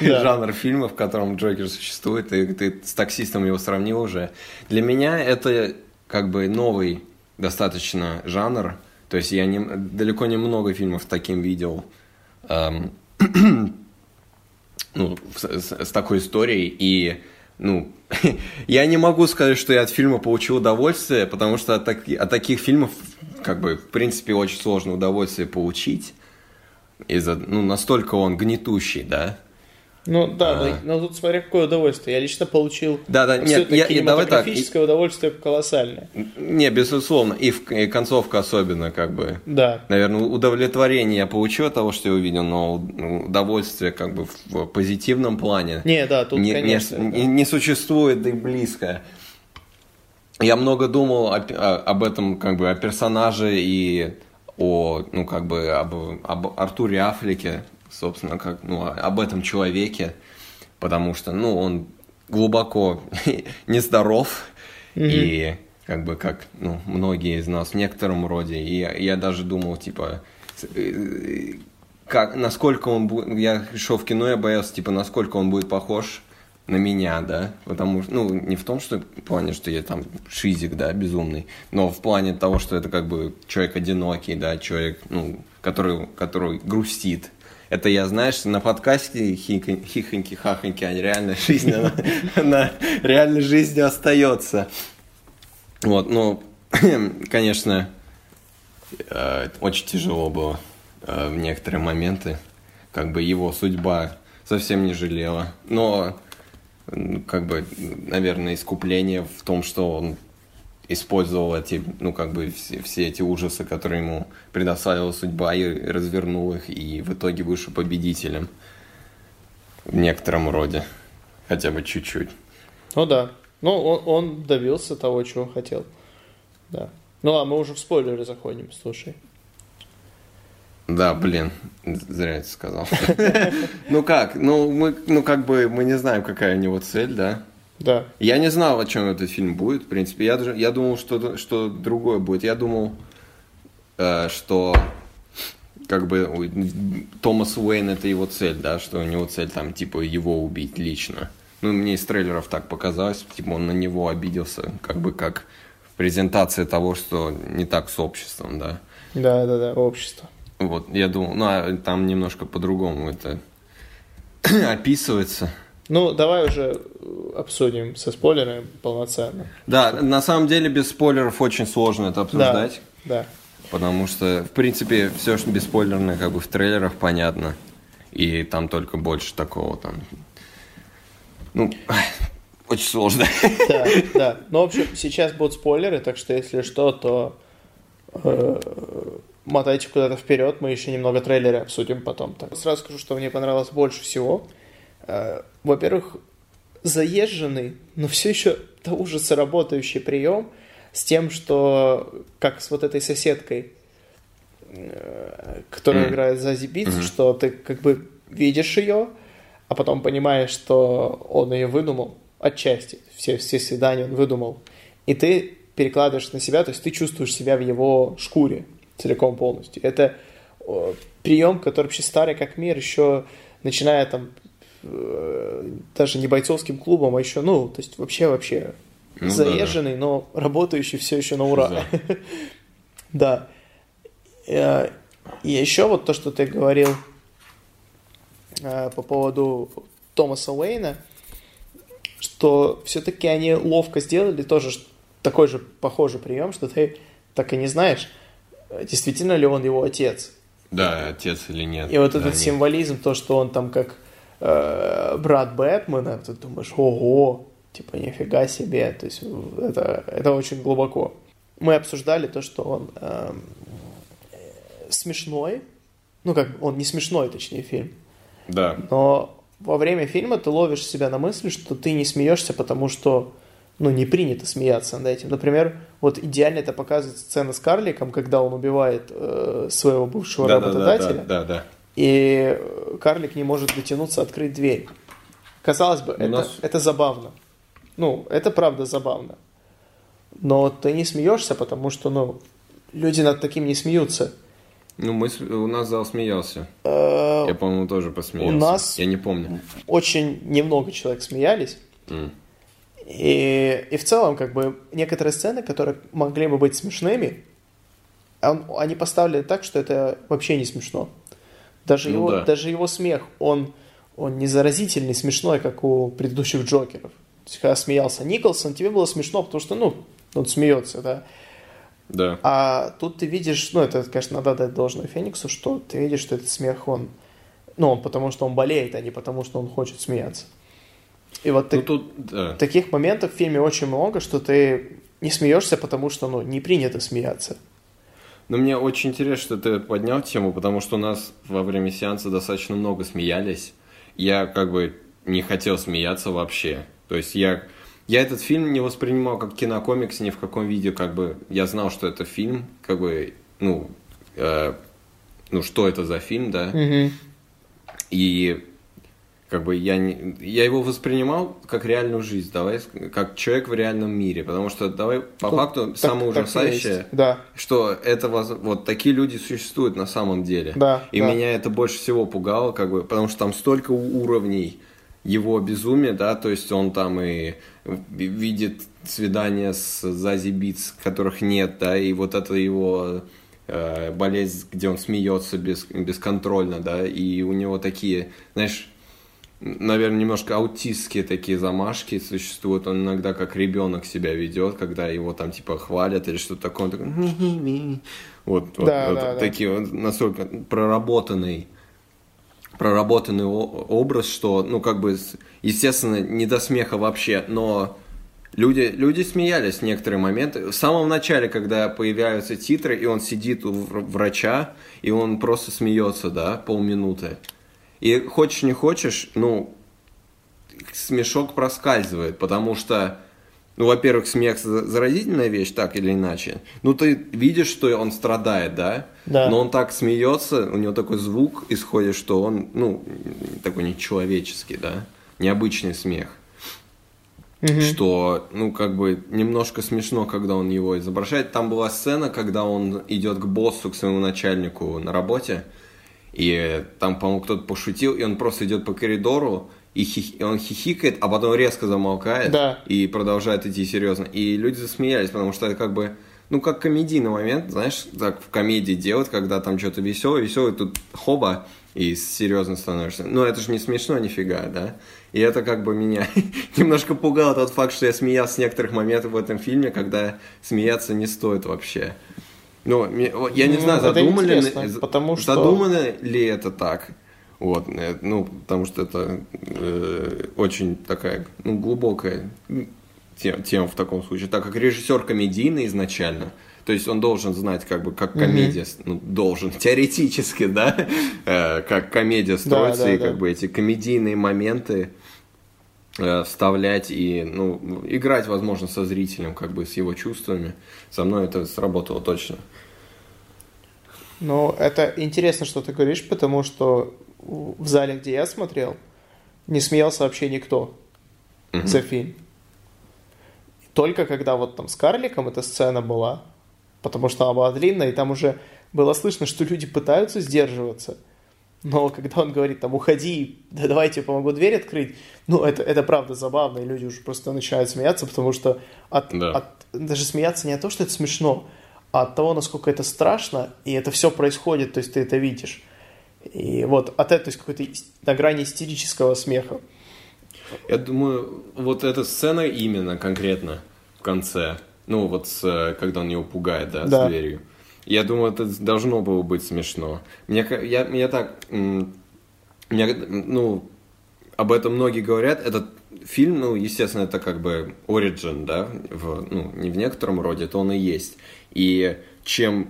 Да. жанр фильма, в котором Джокер существует, и ты с таксистом его сравнил уже. Для меня это как бы новый достаточно жанр, то есть я не, далеко не много фильмов таким видел, эм, ну, с, с- такой историей, и, ну, я не могу сказать, что я от фильма получил удовольствие, потому что от, таки- от таких фильмов, как бы, в принципе, очень сложно удовольствие получить, из-за, ну, настолько он гнетущий, да. Ну да, А. да, но тут смотря какое удовольствие. Я лично получил Да-да, нет, абсолютно я- я- давай так, кинематографическое удовольствие колоссальное. Не, безусловно, и, в, и концовка особенно, как бы, Да. наверное, удовлетворение я получил от того, что я увидел, но ну, удовольствие, как бы, в, позитивном плане Не, да, тут, не, конечно. не- да. не- существует да и близко. Я много думал о- о- об этом, как бы, о персонаже и о, ну, как бы, об, об Артуре Афлике, собственно, как, ну, о- об этом человеке, потому что, ну, он глубоко нездоров, и, как бы, как, ну, многие из нас в некотором роде, и я, даже думал, типа, с- э, как, насколько он будет, я шел в кино, я боялся, типа, насколько он будет похож на меня, да, потому что, ну, не в том, что в плане, что я там шизик, да, безумный, но в плане того, что это как бы человек одинокий, да, человек, ну, который, который грустит. Это я, знаешь, на подкасте хихонь- хихоньки-хахоньки, а реальная жизнь, она, она реальной жизнью остается. Вот, ну, конечно, э, очень тяжело было э, в некоторые моменты, как бы его судьба совсем не жалела. Но, как бы, наверное, искупление в том, что он использовал эти, ну, как бы, все, все эти ужасы, которые ему предоставила судьба, и развернул их, и в итоге вышел победителем в некотором роде. Хотя бы чуть-чуть. Ну да. Ну, он, он добился того, чего хотел. Да. Ну, а мы уже в спойлеры заходим, слушай. Да, блин, зря это сказал. Ну как, ну мы, ну как бы мы не знаем, какая у него цель, да? Да. Я не знал, о чем этот фильм будет, в принципе. Я, даже- я думал, что, что другое будет. Я думал, э, что как бы ой, Томас Уэйн это его цель, да, что у него цель там типа его убить лично. Ну, мне из трейлеров так показалось, типа он на него обиделся, как бы как презентация того, что не так с обществом, да. Да, да, да, общество. Вот, я думал, ну, а там немножко по-другому это описывается. Ну, давай уже э, обсудим со спойлерами полноценно. Да, на самом деле без спойлеров очень сложно это обсуждать. Да. Потому что, в принципе, все, что бесспойлерное, как бы в трейлерах понятно. И там только больше такого там. Ну, очень сложно. Да, да. Ну, в общем, сейчас будут спойлеры, так что если что, то э, мотайте куда-то вперед, мы еще немного трейлеры обсудим потом. Так, сразу скажу, что мне понравилось больше всего. Э, во-первых, заезженный, но все еще до ужаса работающий прием с тем, что как с вот этой соседкой, э, которая Мгм. играет Зази Битс, Мгм. что ты как бы видишь ее, а потом понимаешь, что он ее выдумал отчасти. Все, все свидания он выдумал. И ты перекладываешь на себя, то есть ты чувствуешь себя в его шкуре целиком полностью. Это прием, который вообще старый как мир, еще начиная там даже не бойцовским клубом, а еще, ну, то есть вообще-вообще Ну да, заезженный, но работающий все еще на ура. Да. Да. Э, И еще вот то, что ты говорил э, по поводу Томаса Уэйна, что все-таки они ловко сделали тоже такой же похожий прием, что ты так и не знаешь, э, действительно ли он его отец. Да, отец или нет. И вот Да, этот нет. символизм, то, что он там как э, брат Бэтмена, ты думаешь, ого, типа нифига себе, то есть это, это очень глубоко. Мы обсуждали то, что он э, смешной, ну как, он не смешной, точнее, фильм, Да. но во время фильма ты ловишь себя на мысли, что ты не смеешься, потому что ну, не принято смеяться над этим. Например, вот идеально это показывает сцена с карликом, когда он убивает э, своего бывшего Да, да, да, работодателя да, да, да. И э, карлик не может дотянуться, открыть дверь. Казалось бы, это, нас- это забавно. Ну, это правда забавно. Но ты не смеешься, потому что, ну, люди над таким не смеются. Ну, мы, у нас зал смеялся. Э, Я, по-моему, тоже посмеялся. у нас- Я не помню. Очень немного человек смеялись. М. И, и в целом, как бы, некоторые сцены, которые могли бы быть смешными, он- они поставлены так, что это вообще не смешно. Даже, Ну его, да. даже его смех, он, он не заразительный, смешной, как у предыдущих Джокеров. То есть, когда смеялся Николсон, тебе было смешно, потому что, ну, он смеется, да. Да. А тут ты видишь, ну, это, конечно, надо дать должное Фениксу, что ты видишь, что этот смех, он, ну, он потому что он болеет, а не потому что он хочет смеяться. И вот Ну, так- тут, да. таких моментов в фильме очень много, что ты не смеешься, потому что, ну, не принято смеяться. Но мне очень интересно, что ты поднял тему, потому что у нас во время сеанса достаточно много смеялись. Я как бы не хотел смеяться вообще. То есть я, я этот фильм не воспринимал как кинокомикс ни в каком виде. Как бы я знал, что это фильм, как бы, ну, э, ну что это за фильм, да. И как бы я, не, я его воспринимал как реальную жизнь, давай, как человек в реальном мире, потому что давай по Ну, факту так- самое ужасающее. Да, что это вот такие люди существуют на самом деле. Да, И да. меня это больше всего пугало, как бы, потому что там столько уровней его безумия, да, то есть он там и ви- видит свидания с Зази Битс, которых нет, да, и вот это его э, болезнь, где он смеется без, бесконтрольно, да, и у него такие, знаешь, наверное, немножко аутистские такие замашки существуют. Он иногда как ребенок себя ведет, когда его там типа хвалят или что-то такое. Он такой... Вот, вот, Да, вот да, да. такие он настолько проработанный проработанный образ, что, ну, как бы, естественно, не до смеха вообще, но люди, люди смеялись в некоторые моменты. В самом начале, когда появляются титры, и он сидит у вр- врача, и он просто смеется, да, полминуты. И хочешь не хочешь, ну, смешок проскальзывает, потому что, ну, во-первых, смех за- заразительная вещь, так или иначе. Ну, ты видишь, что он страдает, да? Да. Но он так смеется, у него такой звук исходит, что он, ну, такой нечеловеческий, да? Необычный смех. Мгм. Что, ну, как бы немножко смешно, когда он его изображает. Там была сцена, когда он идет к боссу, к своему начальнику на работе, и там, по-моему, кто-то пошутил, и он просто идет по коридору, и, хихи- и он хихикает, а потом резко замолкает Да. и продолжает идти серьезно. И люди засмеялись, потому что это как бы, ну, как комедийный момент, знаешь, так в комедии делают, когда там что-то веселое, веселое, тут хоба, и серьезно становишься. Ну, это же не смешно нифига, да? И это как бы меня немножко пугало тот факт, что я смеялся с некоторых моментов в этом фильме, когда смеяться не стоит вообще. Ну, я не Ну, знаю, задумали ли- потому что- задумано ли это так. Вот, э, ну, потому что это э, очень такая, ну, глубокая тема, тема в таком случае, так как режиссер комедийный изначально, то есть он должен знать, как бы, как комедия, с- ну, должен, теоретически, да, э, как комедия строится, да, и да. как бы эти комедийные моменты э, вставлять и, ну, играть, возможно, со зрителем, как бы, с его чувствами. Со мной это сработало точно. Ну, это интересно, что ты говоришь, потому что в зале, где я смотрел, не смеялся вообще никто Мгм. за фильм. Только когда вот там с карликом эта сцена была, потому что она была длинная, и там уже было слышно, что люди пытаются сдерживаться. Но когда он говорит, там, уходи, да давайте я помогу дверь открыть, ну, это, это правда забавно, и люди уже просто начинают смеяться, потому что от, Да. от- даже смеяться не от того, что это смешно, а от того, насколько это страшно, и это все происходит, то есть ты это видишь. И вот от этого, то есть какой-то на грани истерического смеха. Я думаю, вот эта сцена именно конкретно в конце, ну вот с, когда он его пугает, да, Да. с дверью. Я думаю, это должно было быть смешно. Мне, я, я так, мне, ну, об этом многие говорят. Этот фильм, ну, естественно, это как бы origin, да, в, ну, не в некотором роде, это он и есть. И чем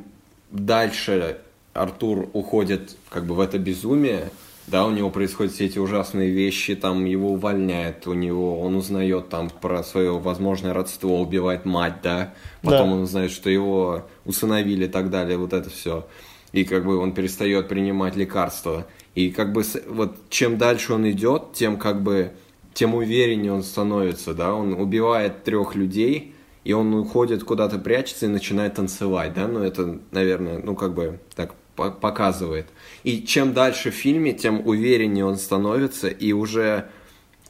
дальше Артур уходит как бы в это безумие, да, у него происходят все эти ужасные вещи, там его увольняют, у него, он узнает там про свое возможное родство, убивает мать, да, потом Да. он узнает, что его усыновили и так далее, вот это все. И как бы он перестает принимать лекарства. И как бы вот чем дальше он идет, тем как бы тем увереннее он становится, да, он убивает трех людей, и он уходит куда-то прячется и начинает танцевать, да, ну это, наверное, ну как бы так по- показывает. И чем дальше в фильме, тем увереннее он становится, и уже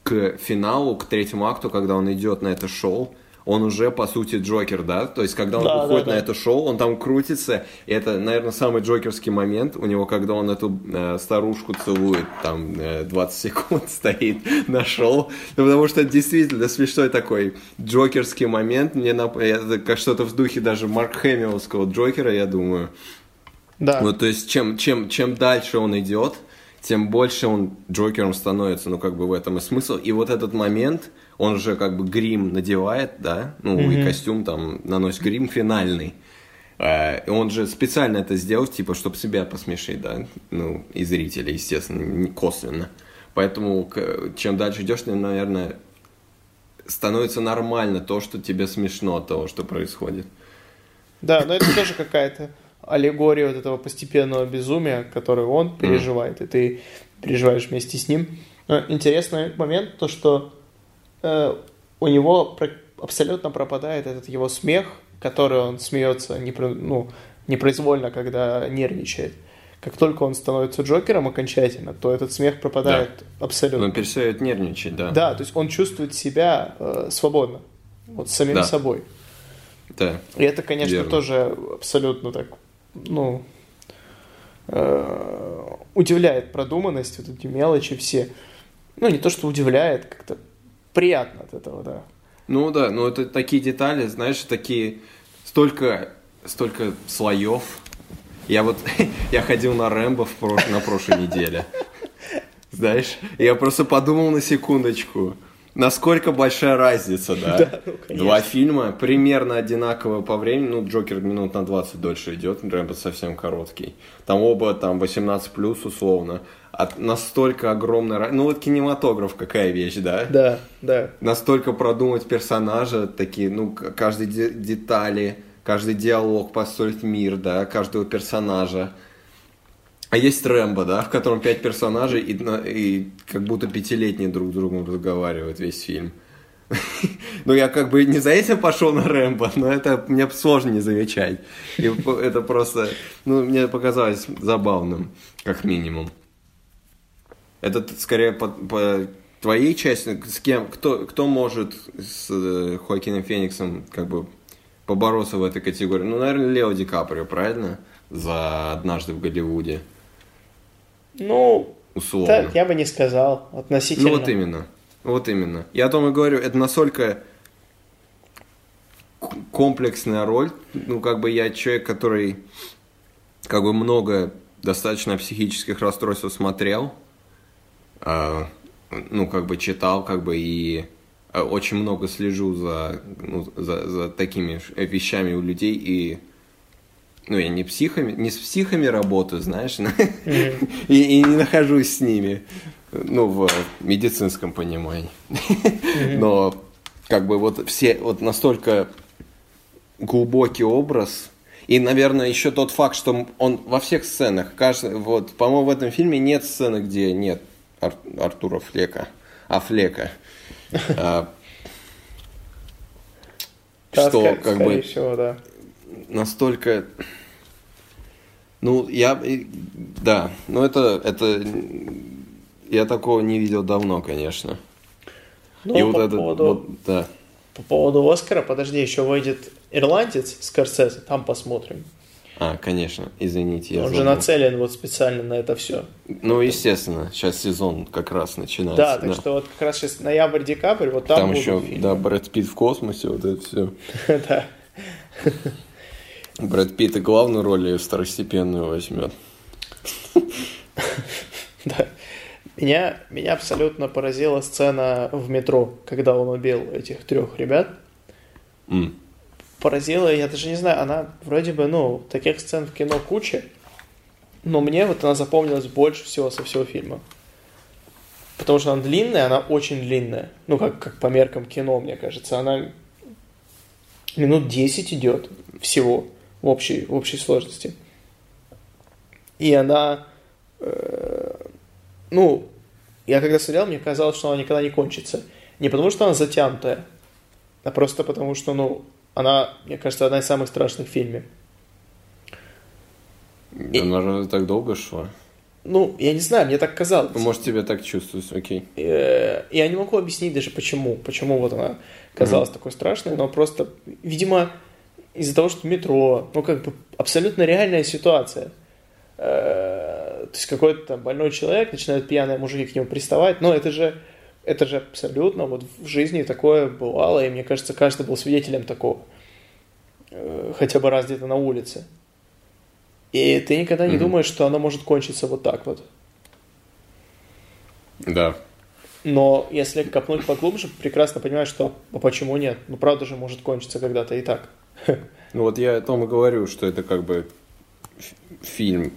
к финалу, к третьему акту, когда он идет на это шоу, он уже, по сути, Джокер, да? То есть, когда он Да, выходит да, на да. это шоу, он там крутится, и это, наверное, самый джокерский момент у него, когда он эту э, старушку целует, там, э, 20 секунд стоит на шоу, ну, потому что это действительно смешной такой джокерский момент, мне нап- это как что-то в духе даже Марк Хэмиллского Джокера, я думаю. Да. Вот, то есть, чем, чем, чем дальше он идет, тем больше он Джокером становится, ну, как бы в этом и смысл. И вот этот момент, он уже как бы грим надевает, да, ну, и костюм там наносит грим финальный. Э, он же специально это сделал, типа, чтобы себя посмешить, да, ну, и зрителей, естественно, косвенно. Поэтому, чем дальше идешь, наверное, становится нормально то, что тебе смешно от того, что происходит. Да, но это тоже какая-то аллегория вот этого постепенного безумия, которое он переживает, и ты переживаешь вместе с ним. Но интересный момент, то что э, у него про- абсолютно пропадает этот его смех, который он смеется непро- ну, непроизвольно, когда нервничает. Как только он становится Джокером окончательно, то этот смех пропадает абсолютно. Он перестает нервничать, да. Да, то есть он чувствует себя э, свободно, вот самим Да. собой. Да. И это, конечно, Верно. тоже абсолютно так, ну, э, удивляет продуманность, вот эти мелочи все. Ну, не то, что удивляет, как-то приятно от этого, да. Ну да, ну это такие детали, знаешь, такие столько, столько слоев. Я вот, я ходил на Рэмбо в прош- на прошлой неделе. Знаешь, я просто подумал на секундочку, насколько большая разница, да? Да, ну. Два фильма примерно одинаково по времени, ну, Джокер минут на 20 дольше идет, Рэмбо совсем короткий. Там оба там 18 плюс условно. От настолько огромная. Ну, вот кинематограф какая вещь, да? Да, да. настолько продумать персонажа, такие, ну, каждой де- детали, каждый диалог, построить мир, да, каждого персонажа. А есть Рэмбо, да, в котором пять персонажей и, и как будто пятилетние друг с другом разговаривают весь фильм. Ну, я как бы не за этим пошел на Рэмбо, но это мне сложно не замечать. И это просто, ну, мне показалось забавным, как минимум. Это скорее по, по твоей части, с кем, кто, кто может с э, Хоакином Фениксом как бы побороться в этой категории? Ну, наверное, Лео Ди Каприо, правильно? За «Однажды в Голливуде», Ну, условно. так я бы не сказал относительно. Ну вот именно. Вот именно. Я о том и говорю, это настолько комплексная роль. Ну, как бы я человек, который как бы много достаточно психических расстройств смотрел. А, ну, как бы читал, как бы и а, очень много слежу за, ну, за, за такими ш- вещами у людей и ну, я не психами, не с психами работаю, знаешь, и, и не нахожусь с ними, ну, в медицинском понимании. Но, как бы, вот все, вот настолько глубокий образ, и, наверное, еще тот факт, что он во всех сценах, каждый, вот, по-моему, в этом фильме нет сцены, где нет Ар- Артура Флека, а Флека. А, Да, что, как бы, всего, да. настолько... Ну, я... Да, ну это... это я такого не видел давно, конечно. Ну, И вот по, этот... поводу, вот, да. по поводу Оскара, подожди, еще выйдет ирландец Скорсезе, там посмотрим. А, конечно, извините, я Он же забыл. нацелен вот специально на это все. Ну, естественно, сейчас сезон как раз начинается. Да, так что вот как раз сейчас ноябрь, декабрь, вот там, Там еще, фильмы. да, Брэд Питт в космосе, вот это все. да. Брэд Питт и главную роль и второстепенную возьмет. Да. Меня, меня абсолютно поразила сцена в метро, когда он убил этих трех ребят. М. Поразила, я даже не знаю, она вроде бы, ну, таких сцен в кино куча, но мне вот она запомнилась больше всего со всего фильма. Потому что она длинная, она очень длинная. Ну, как, как по меркам кино, мне кажется. Она минут 10 идет всего в общей, в общей сложности. И она э, ну, я когда смотрел, мне казалось, что она никогда не кончится. Не потому, что она затянутая, а просто потому, что, ну, она, мне кажется, одна из самых страшных в фильме. И- Она же так долго шла. Ну, я не знаю, мне так казалось. Ну, может, тебе так чувствуется, окей. Э, Я не могу объяснить даже почему. Почему вот она казалась такой страшной, но просто, видимо, из-за того, что метро, ну, как бы абсолютно реальная ситуация. Э, То есть какой-то там больной человек, начинают пьяные мужики к нему приставать, но это же, это же абсолютно вот в жизни такое бывало, и мне кажется, каждый был свидетелем такого. Э, Хотя бы раз где-то на улице. И ты никогда не Мгм. думаешь, что оно может кончиться вот так вот. Да. Но если копнуть поглубже, прекрасно понимаешь, что а почему нет? Ну, правда же может кончиться когда-то и так. Ну вот я о том и говорю, что это как бы фильм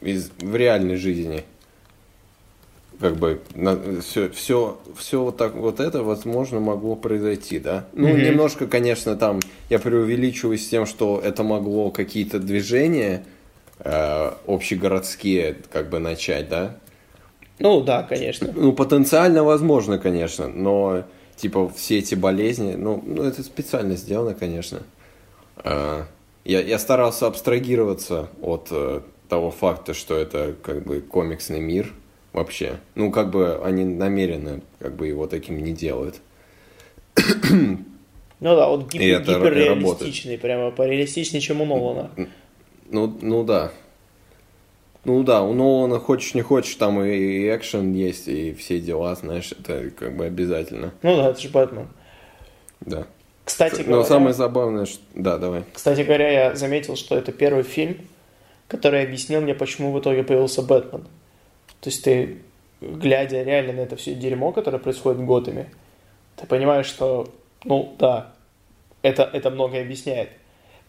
из, в реальной жизни. Как бы все, все, все вот так вот это, возможно, могло произойти, да? Ну, Мгм. немножко, конечно, там я преувеличиваю с тем, что это могло какие-то движения э, общегородские как бы начать, да? Ну, да, конечно. Ну, потенциально возможно, конечно, но типа все эти болезни, ну, ну это специально сделано, конечно. А, Я, я старался абстрагироваться от э, того факта, что это как бы комиксный мир вообще. Ну, как бы они намеренно как бы его таким не делают. Ну да, И гипер, это гиперреалистичный, прямо пореалистичнее, чем у Нолана. Ну, ну да. Ну да, у Нолана хочешь не хочешь, там и, и экшен есть, и все дела, знаешь, это как бы обязательно. Ну да, это же Бэтмен. Да. Кстати Но говоря, самое забавное, что... Да, давай. кстати говоря, я заметил, что это первый фильм, который объяснил мне, почему в итоге появился Бэтмен. То есть ты глядя реально на это все дерьмо, которое происходит в Готэме, ты понимаешь, что, ну, да, это, это многое объясняет.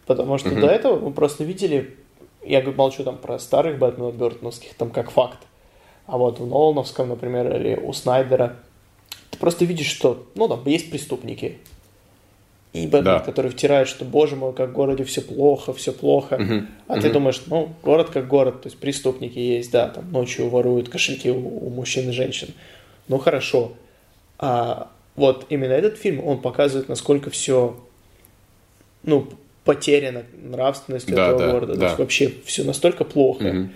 Потому что Мгм. до этого мы просто видели, я молчу там про старых Бэтменов Бёртоновских, там как факт. А вот в Нолановском, например, или у Снайдера, ты просто видишь, что, ну, там есть преступники. И Бэтмен, Да. который втирает, что, боже мой, как в городе все плохо, все плохо. Мгм. А ты думаешь, ну, город как город, то есть преступники есть, да, там ночью воруют кошельки у, у мужчин и женщин. Ну, хорошо. А вот именно этот фильм, он показывает, насколько все, ну, потеряно нравственностью Да, этого да, города. То да. есть вообще все настолько плохо.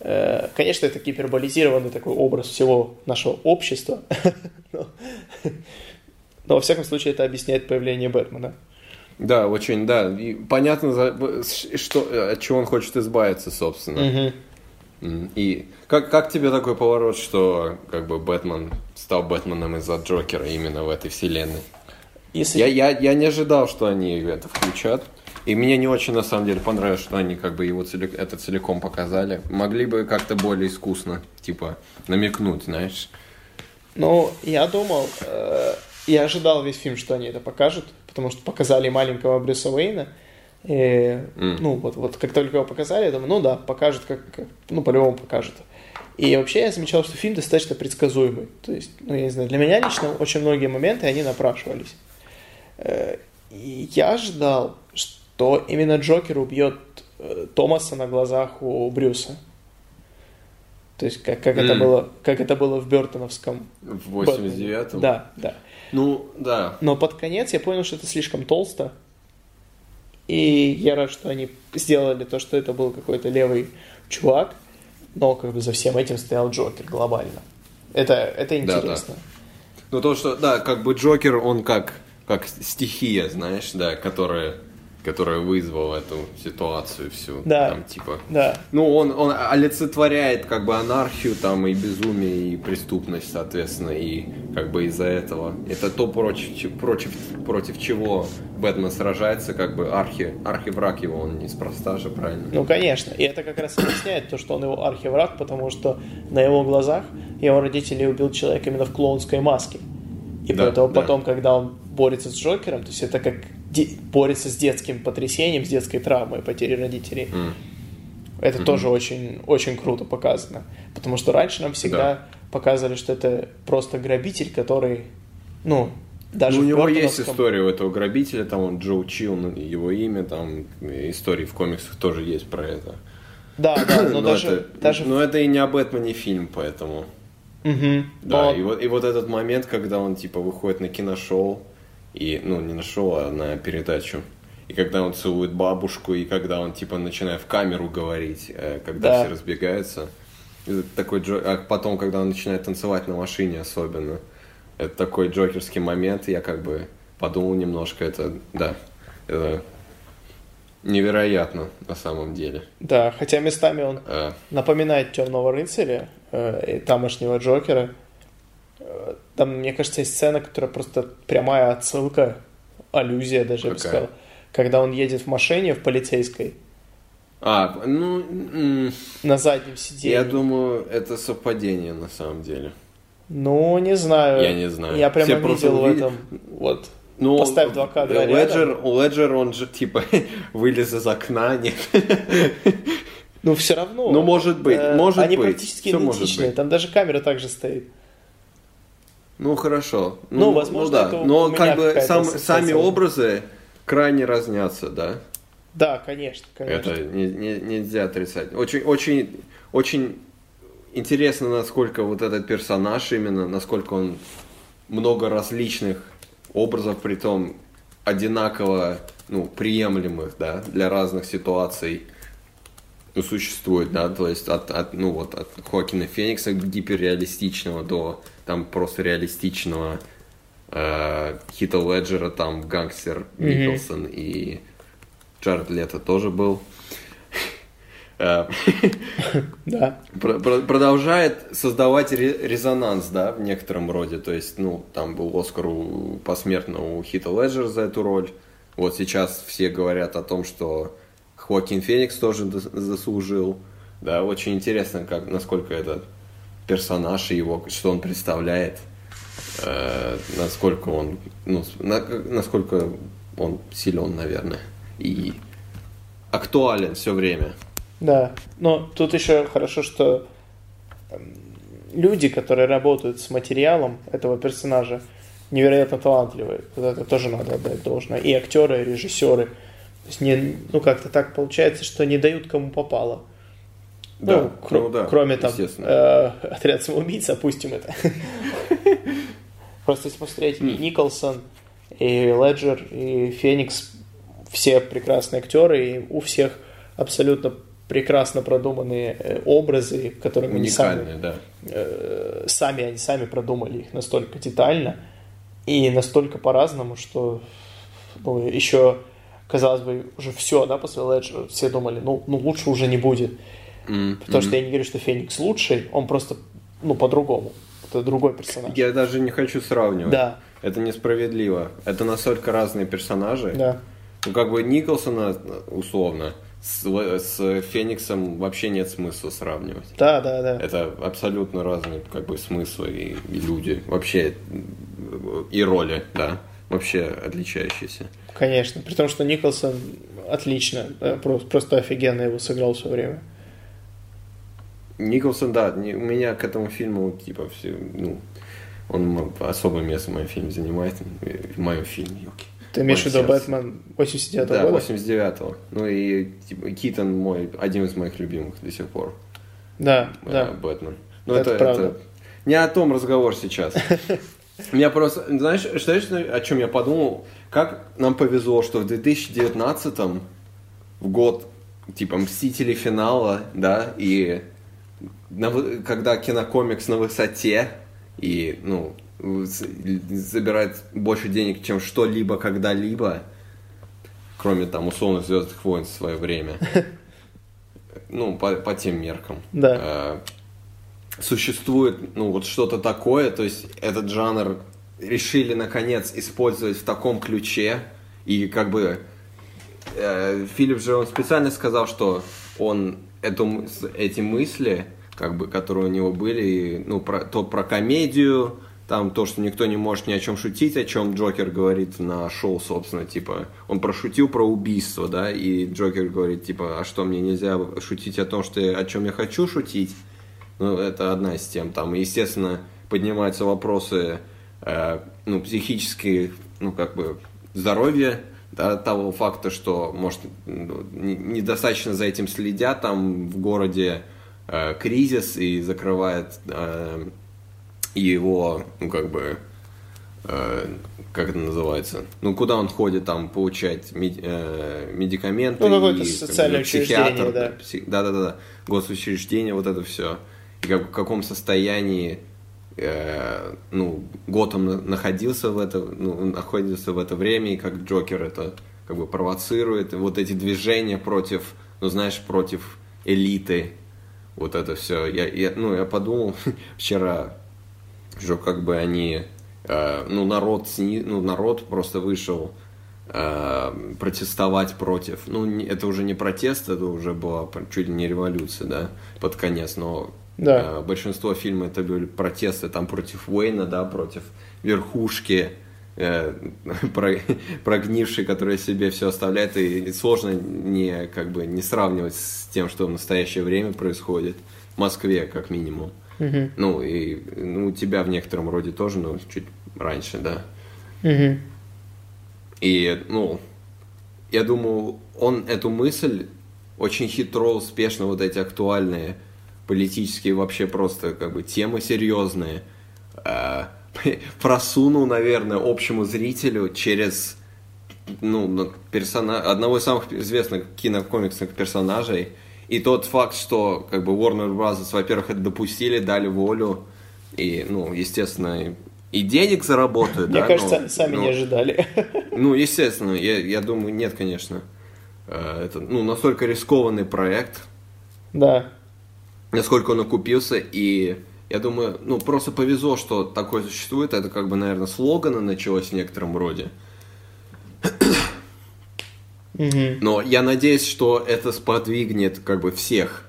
Э, Конечно, это гиперболизированный такой образ всего нашего общества. Но, во всяком случае это объясняет появление Бэтмена. Да, очень, да. И понятно, что, от чего он хочет избавиться, собственно. М, И как, как тебе такой поворот, что как бы Бэтмен стал Бэтменом из-за Джокера именно в этой вселенной? Если Я, я, я не ожидал, что они это включат. И мне не очень, на самом деле, понравилось, что они как бы его целик- это целиком показали. Могли бы как-то более искусно, типа, намекнуть, знаешь. Ну, я думал, э, я ожидал весь фильм, что они это покажут, потому что показали маленького Брюса Уэйна. И, М. Ну, вот, вот как только его показали, я думаю, ну да, покажут, как, как- ну, по-любому покажут. И вообще я замечал, что фильм достаточно предсказуемый. То есть, ну, я не знаю, для меня лично очень многие моменты, они напрашивались. Э, И я ожидал, что именно Джокер убьет э, Томаса на глазах у Брюса. То есть, как, как, это, М. было, как это было в Бертоновском В 89-м. да, да. Ну, да. Но под конец я понял, что это слишком толсто. И я рад, что они сделали то, что это был какой-то левый чувак, но как бы за всем этим стоял Джокер глобально. Это, это Да, интересно. Ну, то, что, да, как бы Джокер, он как, как стихия, знаешь, да, которая, которая вызвала эту ситуацию всю. Да. Там, типа, Да, Ну, он, он олицетворяет как бы анархию там и безумие, и преступность, соответственно, и как бы из-за этого. Это то, против, против, против чего Бэтмен сражается, как бы архи, архивраг его, он неспроста же, правильно? ну конечно. И это как раз объясняет то, что он его архивраг, потому что на его глазах его родители убил человек именно в клоунской маске. И Да, поэтому да. потом, когда он борется с Джокером, то есть это как борется с детским потрясением, с детской травмой потери родителей. М. Это тоже очень, очень круто показано. Потому что раньше нам всегда показывали, что это просто грабитель, который, ну, даже Ну, у него есть история у этого грабителя, там он Джо Чил, ну, его имя, там истории в комиксах тоже есть про это. Да, да, но, Но даже, это, даже... но это и не о Бэтмене фильм, поэтому... Мгм. Да, Но- и, вот, и вот этот момент, когда он типа выходит на киношоу, и, ну, не на шоу, а на передачу, и когда он целует бабушку, и когда он типа начинает в камеру говорить, э, когда Да. все разбегаются. Это такой Джо- А потом, когда он начинает танцевать на машине особенно, это такой джокерский момент, я как бы подумал немножко, это, да, это невероятно на самом деле. Да, хотя местами он Э, напоминает Темного рыцаря э, и тамошнего Джокера. Э, Там, мне кажется, есть сцена, которая просто прямая отсылка, аллюзия даже, я бы Какая? сказал. Когда он едет в машине в полицейской А, ну, на заднем сиденье. я думаю, это совпадение на самом деле. Ну, не знаю. Я не знаю. Я прямо Все видел в этом. Вот. Ну, Поставь два кадра Леджер, рядом. Леджер, он же типа вылез из окна, нет. Ну, все равно. Ну, может быть, э, может Они быть. практически Всё может идентичны. быть. Там даже камера также стоит. Ну хорошо. Ну, возможно, это у Но меня как бы сам- сами образы крайне разнятся, да. Да, конечно, конечно. Это не- не- нельзя отрицать. Очень, очень, очень интересно, насколько вот этот персонаж именно, насколько он много различных образов, при том одинаково, ну, приемлемых, да, для разных ситуаций ну, существует, да, то есть от, от, ну, вот, от Хоакина Феникса гиперреалистичного до там просто реалистичного э, Хита Леджера, там Гангстер Николсон и Джаред Лето тоже был. Э, Да. про- про- продолжает создавать ре- резонанс, да, в некотором роде. То есть, ну, там был Оскар посмертно у Хита Леджера за эту роль. Вот сейчас все говорят о том, что Хоакин Феникс тоже заслужил. Да, очень интересно, как, насколько это персонаж и его, что он представляет, э, насколько он, ну, насколько он силен, наверное, и актуален все время. Да, но тут еще хорошо, что эм, люди, которые работают с материалом этого персонажа, невероятно талантливые. Вот это тоже надо отдать должное. И актеры, и режиссеры. То есть не, ну как-то так получается, что не дают кому попало. Да, ну, кро- ну да, кроме там э, отряд самоубийц, опустим это. Просто если посмотреть, и Николсон, и Леджер, и Феникс, все прекрасные актеры, и у всех абсолютно прекрасно продуманные э, образы, которыми они сами, да. э, сами они сами продумали их настолько детально и настолько по-разному, что ну, еще казалось бы уже все, да, после Леджера все думали, ну, ну лучше уже не будет. М, Потому что я не говорю, что Феникс лучший, он просто, ну, по-другому. Это другой персонаж. Я даже не хочу сравнивать. Да, Это несправедливо. Это настолько разные персонажи. да. Ну, как бы Николсона, условно, с, с Фениксом вообще нет смысла сравнивать. Да, да, да. Это абсолютно разные как бы смыслы и, и люди. Вообще э, и роли, да. Вообще отличающиеся. Конечно. При том, что Николсон отлично, да, просто, просто офигенно его сыграл в свое время. Николсон, да, не- у меня к этому фильму, типа, все, ну, он особое место в моем фильме занимает, в моем фильме, елки. Ты имеешь в виду. Бэтмен 89 Да, года? 89-го. Ну и типа, Китон мой, один из моих любимых до сих пор. Да, э, да. Бэтмен. Но Это это, правда. это не о том разговор сейчас. Меня просто, знаешь, что, о чем я подумал? Как нам повезло, что в 2019 в год типа Мстители финала, да, и на когда кинокомикс на высоте и, ну, забирает больше денег, чем что-либо когда-либо, кроме там условных Звездных войн в свое время. Ну, по, по тем меркам. Да. Э, Существует, ну, вот что-то такое, то есть этот жанр решили, наконец, использовать в таком ключе, и как бы э, Филипп же он специально сказал, что он эту, эти мысли, как бы, которые у него были, ну, про, то про комедию, там то, что никто не может ни о чем шутить, о чем Джокер говорит на шоу, собственно, типа, он прошутил про убийство, да, и Джокер говорит, типа, а что, мне нельзя шутить о том, что я- о чем я хочу шутить? Ну, это одна из тем. Там, естественно, поднимаются вопросы, э, ну, психические, ну, как бы, здоровья, да, того факта, что, может, не- недостаточно за этим следят, там в городе э, кризис и закрывает э, его, ну, как бы, э, как это называется, ну, куда он ходит там получать мед- э, медикаменты. Ну, какое-то социальное как учреждение, да. Да-да-да, госучреждение, вот это все. И как, в каком состоянии э, ну, Готэм на- находился в это, ну, находится в это время, и как Джокер это как бы провоцирует, и вот эти движения против, ну, знаешь, против элиты, вот это все. Я, я, ну, я подумал вчера, что как бы они, э, ну, народ, ну, народ просто вышел э, протестовать против. Ну, это уже не протест, это уже была чуть ли не революция, да, под конец, но Да. э, большинство фильмов это были протесты там против Уэйна, да, против верхушки, э, про- прогнившей, которая себе все оставляет, и сложно не, как бы, не сравнивать с тем, что в настоящее время происходит в Москве, как минимум. Мгм. Ну, и ну, у тебя в некотором роде тоже, но чуть раньше, да. Мгм. И, ну, я думаю, он эту мысль очень хитро, успешно, вот эти актуальные политические вообще просто как бы темы серьезные, э, просунул, наверное, общему зрителю через ну, персона... одного из самых известных кинокомиксных персонажей. И тот факт, что как бы Warner Bros., во-первых, это допустили, дали волю, и, ну, естественно, и- и денег заработают. Мне да, кажется, но- сами но- не ожидали. ну, естественно, я, я думаю, нет, конечно. Э, Это, ну, настолько рискованный проект, Да. Насколько он окупился, и я думаю, ну, просто повезло, что такое существует. Это, как бы, наверное, слогана началось в некотором роде. Но я надеюсь, что это сподвигнет, как бы, всех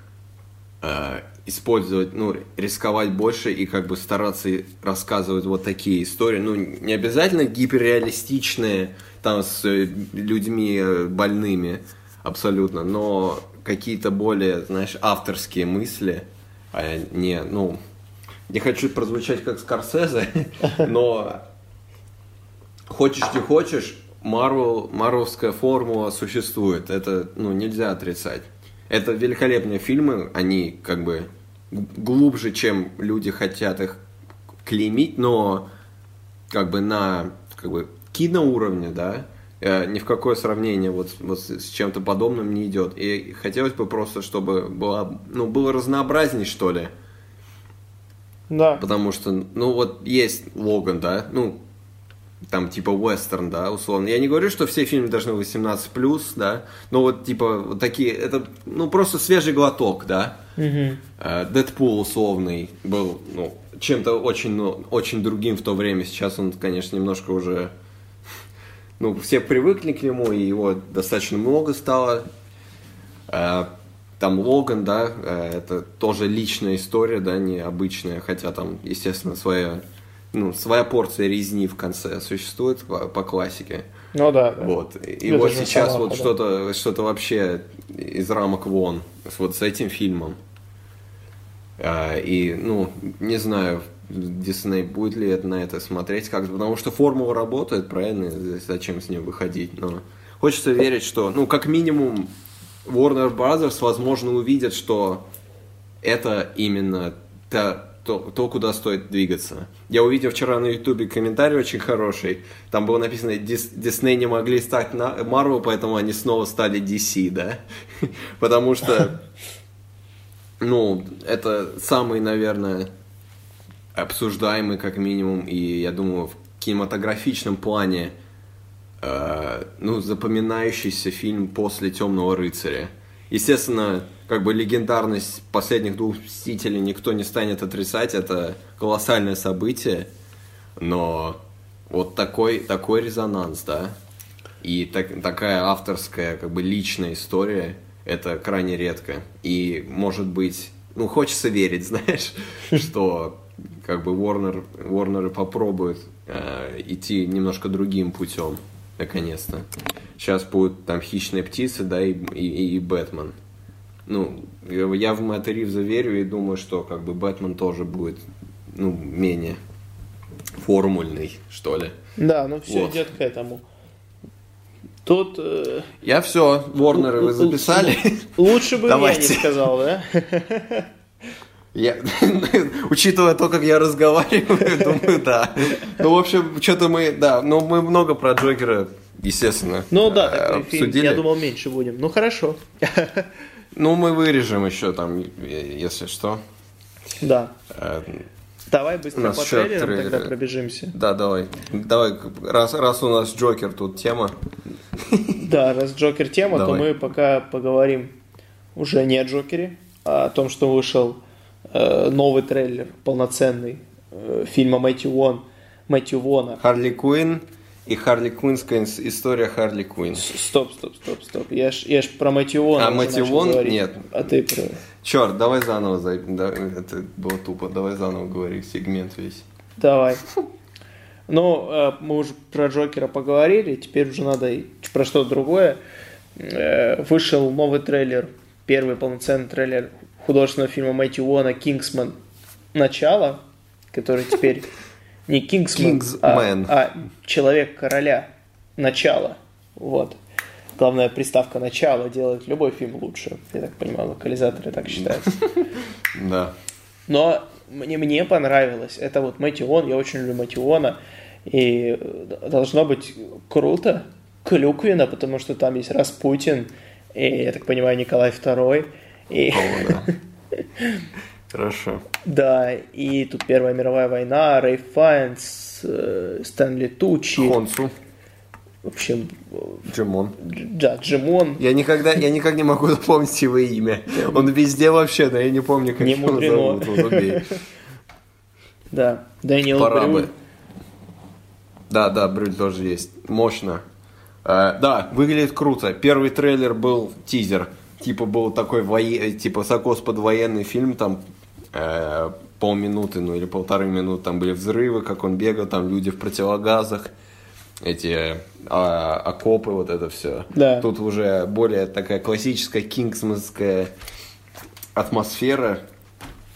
э, использовать, ну, рисковать больше и как бы стараться рассказывать вот такие истории. Ну, не обязательно гиперреалистичные, там, с людьми э, больными, абсолютно, но какие-то более, знаешь, авторские мысли, а не, ну, не хочу прозвучать как Скорсезе, но хочешь не хочешь, Марвел, марвелская формула существует. Это, ну, нельзя отрицать. Это великолепные фильмы, они как бы глубже, чем люди хотят их клеймить, но как бы на как бы киноуровне, да, ни в какое сравнение вот, вот с чем-то подобным не идет. И хотелось бы просто, чтобы было, ну, было разнообразней, что ли. Да. Потому что, ну, вот есть Логан, да, ну, там типа вестерн, да, условно. Я не говорю, что все фильмы должны 18+, да, но вот типа вот такие, это, ну, просто свежий глоток, да. Э, Дэдпул условный был, ну, чем-то очень, ну, очень другим в то время. Сейчас он, конечно, немножко уже, ну, все привыкли к нему, и его достаточно много стало. Э, Там Логан, да, э, это тоже личная история, да, необычная, хотя там, естественно, своя, ну, своя порция резни в конце существует по, по классике. Ну да. да. Вот. И Это вот сейчас вот что-то что вообще из рамок вон. Вот с этим фильмом. А, и, ну, не знаю, Дисней будет ли это, на это смотреть как потому что формула работает, правильно? Зачем с ней выходить? Но хочется верить, что, ну, как минимум, Warner Brothers, возможно, увидят, что это именно та- то, то, куда стоит двигаться. Я увидел вчера на Ютубе комментарий очень хороший. Там было написано, «Дис- Дисней не могли стать на Marvel, поэтому они снова стали DC, да? Потому что, ну, это самый, наверное, обсуждаемый, как минимум, и, я думаю, в кинематографичном плане э, ну, запоминающийся фильм после Темного рыцаря. Естественно, как бы легендарность последних двух Мстителей никто не станет отрицать, это колоссальное событие, но вот такой, такой резонанс, да, и так- такая авторская, как бы личная история, это крайне редко. И, может быть, ну, хочется верить, знаешь, что как бы Warner, Warner попробует э, идти немножко другим путем, наконец-то. Сейчас будут там «Хищные птицы», да, и, и, и «Бэтмен». Ну, я в Мэтта Ривза верю и думаю, что как бы Бэтмен тоже будет, ну, менее формульный, что ли. Да, ну все Вот. идет к этому. Тут э, Я все, Ворнеры вы записали? лучше бы я не сказал, да? Я, учитывая то, как я разговариваю, думаю, да. Ну, в общем, что-то мы, да, ну, мы много про Джокера, естественно, Ну да, э, фильм. обсудили. Я думал, меньше будем. Ну хорошо. Ну, мы вырежем еще там, э, если что. Да. Э, Давай быстро по трейлерам тогда трейлеры. пробежимся. Да, давай. Давай, раз, раз у нас Джокер тут тема. Да, раз Джокер тема, Давай. то мы пока поговорим уже не о Джокере, а о том, что вышел новый трейлер, полноценный э, фильма Мэтью Вон, Мэтью Вона. Харли Куин и Харли Куинская ис- история Харли Куин. Стоп, стоп, стоп, стоп. Я ж, я ж про Мэтью Вона А, Мэтью Вон? говорить. Нет. А ты про... Черт, давай заново, за- да, это было тупо, давай заново говори сегмент весь. Давай. Ну, э, мы уже про Джокера поговорили, теперь уже надо про что-то другое. Э, Вышел новый трейлер, первый полноценный трейлер художественного фильма Мэтью Уона «Кингсман. Начало», который теперь не «Кингсман», а, а «Человек-короля. Начало». Вот. Главная приставка «начало» делает любой фильм лучше. Я так понимаю, локализаторы так считают. Да. Но мне, мне понравилось. Это вот Мэтью Вон, я очень люблю Мэтью Вона. И э, должно быть круто, клюквенно, потому что там есть Распутин, и, я так понимаю, Николай II. И, О, да. Хорошо. да, и тут Первая мировая война, Рэй Файнс, э, Стэнли Тучи. Хонсу, В общем, Джимон. да, Джимон. Я никогда, я никак не могу запомнить его имя. Он везде вообще, да я не помню, как Не его зовут. Вот. Да, Дэниел Пора Брюль. бы. Да, да, Брюль тоже есть. Мощно. Э, да, выглядит круто. Первый трейлер был тизер. Типа был такой вое- типа закос под военный фильм, там э, полминуты, ну или полторы минуты, там были взрывы, как он бегал, там люди в противогазах, эти а, окопы, вот это все. Да. Тут уже более такая классическая кингсманская атмосфера.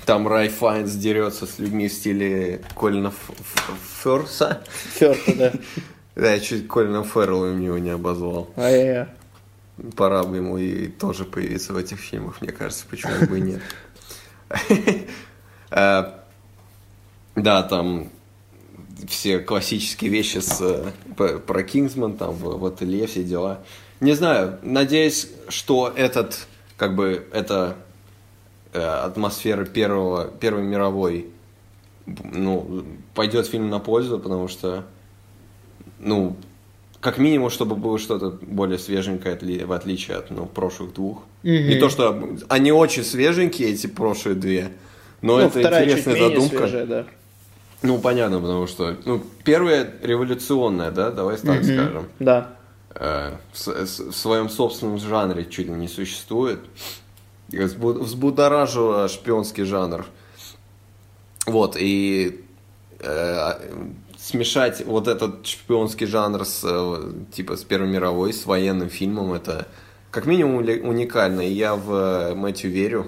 Там Рай Файнс дерется с людьми в стиле Колина Ферса. Фёрта, да. Да, я чуть Колина Феррелла у него не обозвал. Ай-яй-яй. Пора бы ему и тоже появиться в этих фильмах, мне кажется, почему бы и нет. Э, Да, там все классические вещи с, э, про Кингсман, там в, в ателье все дела. Не знаю, надеюсь, что этот, как бы, это э, атмосфера первого, Первой мировой, ну, пойдет фильм на пользу, потому что, ну, как минимум, чтобы было что-то более свеженькое, в отличие от, ну, прошлых двух. Не то, что они очень свеженькие, эти прошлые две, но Ну, это интересная задумка. свежая, да. Ну, понятно, потому что, ну, первая революционная, да, давай так скажем, Да. э, в, в своем собственном жанре чуть ли не существует. Взбудоражила шпионский жанр. Вот, и э, смешать вот этот шпионский жанр с, э, типа, с Первой мировой, с военным фильмом, это как минимум уникально. И я в э, Мэтью верю,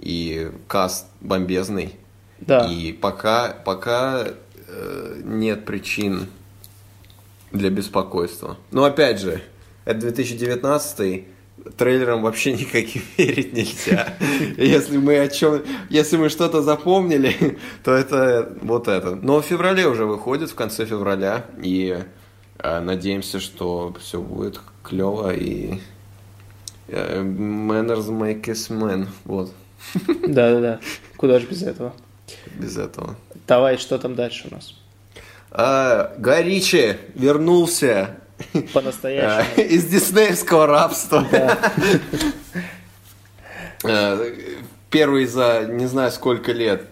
и каст бомбезный. Да. И пока, пока э, нет причин для беспокойства. Но опять же, это 2019 трейлерам вообще никаким верить нельзя. Если мы о чем, если мы что-то запомнили, то это вот это. Но в феврале уже выходит, в конце февраля, и э, надеемся, что все будет клево и э, manners make us man. Вот, Да-да-да. Куда же без этого? без этого. Давай, что там дальше у нас? А, Гай Ричи вернулся По-настоящему. из диснеевского рабства. А, Первый за не знаю сколько лет.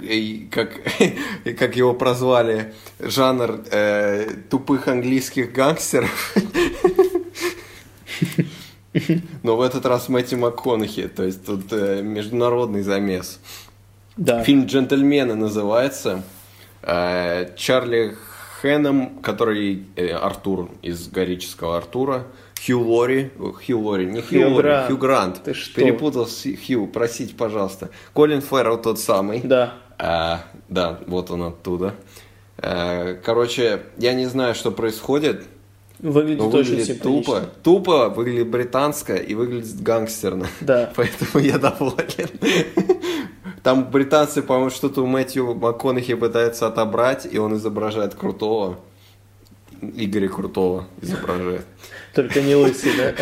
И как, и как его прозвали, жанр э, тупых английских гангстеров. Но в этот раз Мэтью МакКонахи, то есть тут э, международный замес. Да. Фильм «Джентльмены» называется. Э, Чарли Хэном, который э, Артур из «Горического Артура», Хью Лори, Хью Лори, не Хью, Хью Лори, Грант. Хью Грант. Ты что? Перепутал с Хью, простите, пожалуйста. Колин Феррелл тот самый. Да. А, да, вот он оттуда. Э, Короче, я не знаю, что происходит, Выглядит но очень выглядит симпатично. тупо. Тупо, выглядит британско и выглядит гангстерно. Да. Поэтому я доволен. Там британцы, по-моему, что-то у Мэтью МакКонахи пытаются отобрать, и он изображает крутого. Игоря Крутого изображает. Только не лысый, да?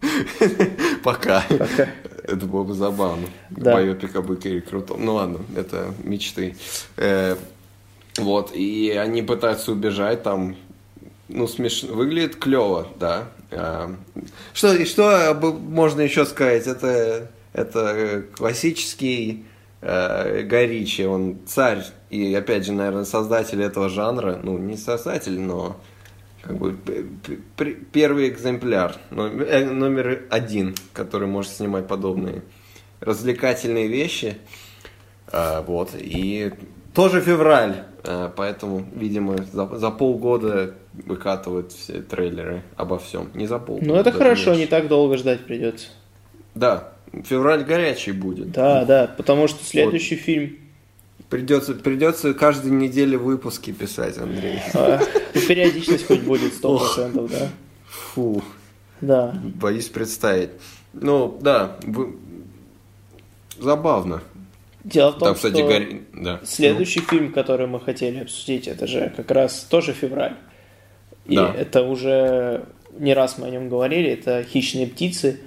Пока. Пока. Это было бы забавно. Да. Байопик об Игоре Крутом. Ну ладно, это мечты. Э, Вот, и они пытаются убежать там. Ну, смешно. Выглядит клево, да. Э, Что, что можно еще сказать? Это, это классический э, Гай Ричи, он царь и, опять же, наверное, создатель этого жанра. Ну, не создатель, но как бы первый экземпляр, номер, э, номер один, который может снимать подобные развлекательные вещи. А, вот, и тоже февраль, поэтому, видимо, за, за полгода выкатывают все трейлеры обо всем. Не за полгода. Ну, это хорошо, не меньше. так долго ждать придется. Да, февраль горячий будет. Да, да, потому что следующий фильм... Придется, придется каждой неделе выпуски писать, Андрей. а, ну, периодичность хоть будет 100%, да? Фу. Да. Боюсь представить. Ну, да, вы- забавно. Дело в том, Там, кстати, что Гарри... Да. следующий фильм, который мы хотели обсудить, это же как раз тоже февраль. И Да. это уже не раз мы о нем говорили, это «Хищные птицы»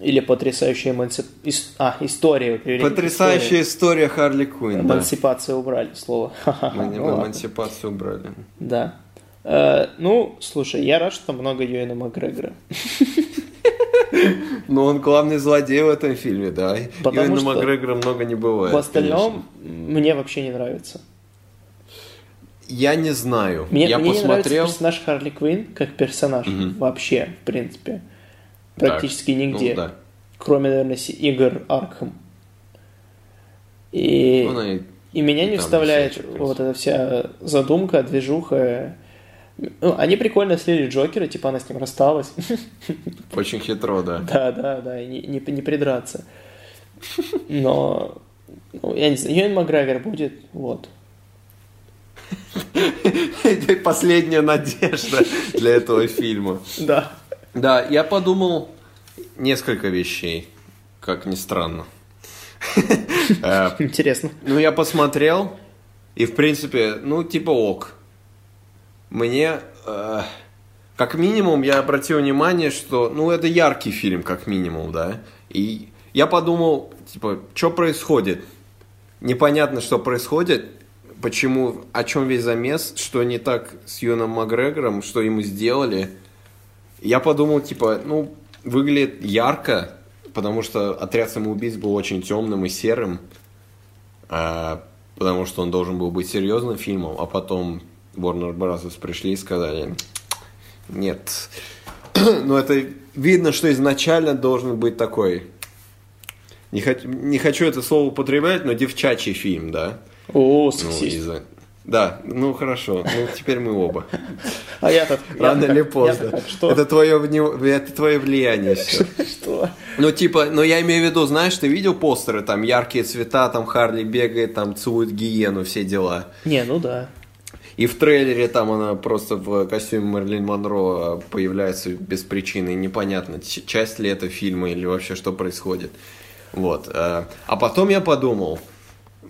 или «Потрясающая эмансип... ис- А, история. Ну. Потрясающая история Харли. Да. Эмансипация убрали слово. Мы Ну эмансипацию убрали. Да. Э, ну, слушай, я рад, что много Юэна Макгрегора. Но он главный злодей в этом фильме, да. Потому Юэна Макгрегора много не бывает. В остальном мне вообще не нравится. Я не знаю. Мне, я мне не нравится посмотрел. персонаж Харли Квинн как персонаж вообще, в принципе. Так, Практически ну нигде. да. Кроме, наверное, игр Аркхем. И, Ну, и и меня не там вставляет всякие, в вот эта вся задумка, движуха. Ну, они прикольно слили Джокера, типа она с ним рассталась. Очень хитро, да. Да, да, да, и не, не, не придраться. Но, ну, я не знаю, Юэн Макгрегор будет, вот. Последняя надежда для этого фильма. Да. Да, я подумал несколько вещей, как ни странно. Э, Интересно. Ну, я посмотрел, и, в принципе, ну, типа ок. Мне, э, как минимум, я обратил внимание, что, ну, это яркий фильм, как минимум, да. И я подумал, типа, что происходит? Непонятно, что происходит, почему, о чем весь замес, что не так с Юном Макгрегором, что ему сделали. Я подумал, типа, ну, выглядит ярко, потому что отряд самоубийц был очень темным и серым, а, потому что он должен был быть серьезным фильмом, а потом Warner Bros. пришли и сказали, нет. Но это видно, что изначально должен быть такой, не, хот- не хочу это слово употреблять, но девчачий фильм, да? О, Ну, сексист. из-за- Да, ну хорошо, ну теперь мы оба. А я-то... Рано я-то или как- поздно. как, Что? Это твое, это твое влияние все. Что? Ну, типа, ну я имею в виду, знаешь, ты видел постеры, там яркие цвета, там Харли бегает, там целует гиену, все дела. Не, ну да. И в трейлере там она просто в костюме Мерлин Монро появляется без причины. Непонятно, часть ли это фильма или вообще что происходит. Вот. э, А потом я подумал,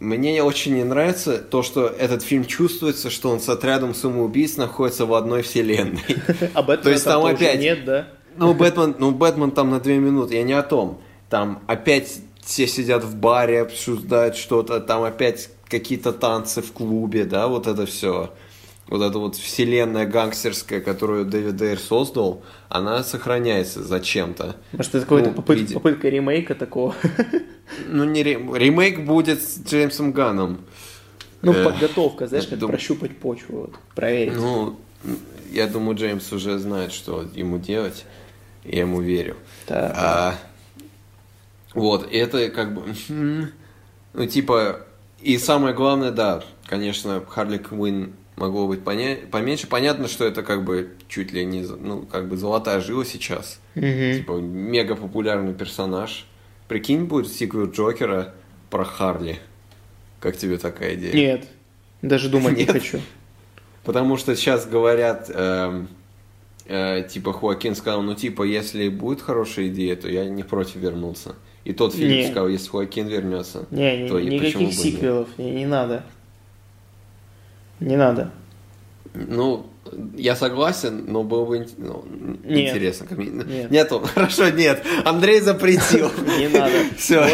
мне очень не нравится то, что этот фильм чувствуется, что он с отрядом самоубийц находится в одной вселенной. Об этом То есть там опять- нет, да? Ну, Бэтмен, ну, Бэтмен там на две минуты, я не о том. Там опять все сидят в баре, обсуждают что-то, там опять какие-то танцы в клубе, да, вот это все. Вот эта вот вселенная гангстерская, которую Дэвид Эйр создал, она сохраняется зачем-то. Может, это какая-то Ну, попыт- попытка ремейка такого? Ну, не ре- ремейк будет с Джеймсом Ганном. Ну, Э, подготовка, знаешь, как дум- прощупать почву, вот, проверить. Ну, я думаю, Джеймс уже знает, что ему делать. Я ему верю. Так. А, вот, это как бы... Ну, типа... И самое главное, да, конечно, Харли Квинн могло быть поня- поменьше. Понятно, что это как бы чуть ли не... Ну, как бы золотая жила сейчас. Мгм. Типа, мега популярный персонаж. Прикинь, будет сиквел Джокера про Харли. Как тебе такая идея? Нет, даже думать не хочу. Потому что сейчас говорят, эм, э, типа Хуакин сказал, ну типа, если будет хорошая идея, то я не против вернуться. И тот Не. сказал, если Хуакин вернется, Не, то и почему никаких бы нет? сиквелов, не, не надо. Не надо. Ну, я согласен, но было бы ну, Нет. интересно. как Нет. Нету, хорошо, нет. Андрей запретил. Не надо. Все.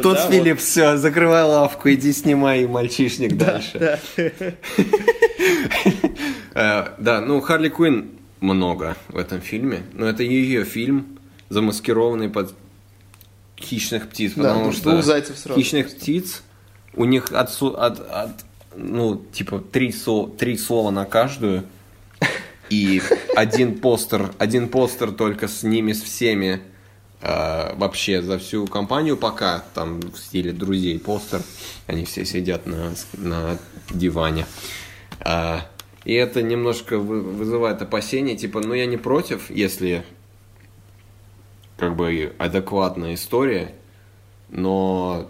Тот. Филипп, все, закрывай лавку, иди снимай мальчишник дальше. Да. Э, Да, ну Харли Квинн много в этом фильме, но это ее фильм, замаскированный под хищных птиц, потому двух что хищных птиц у них от, от- от, ну типа три, со- три слова на каждую и один постер, один постер только с ними с всеми э, вообще за всю компанию пока там в стиле друзей постер, они все сидят на на диване. А, и это немножко вы- вызывает опасения, типа, ну я не против, если как бы адекватная история, но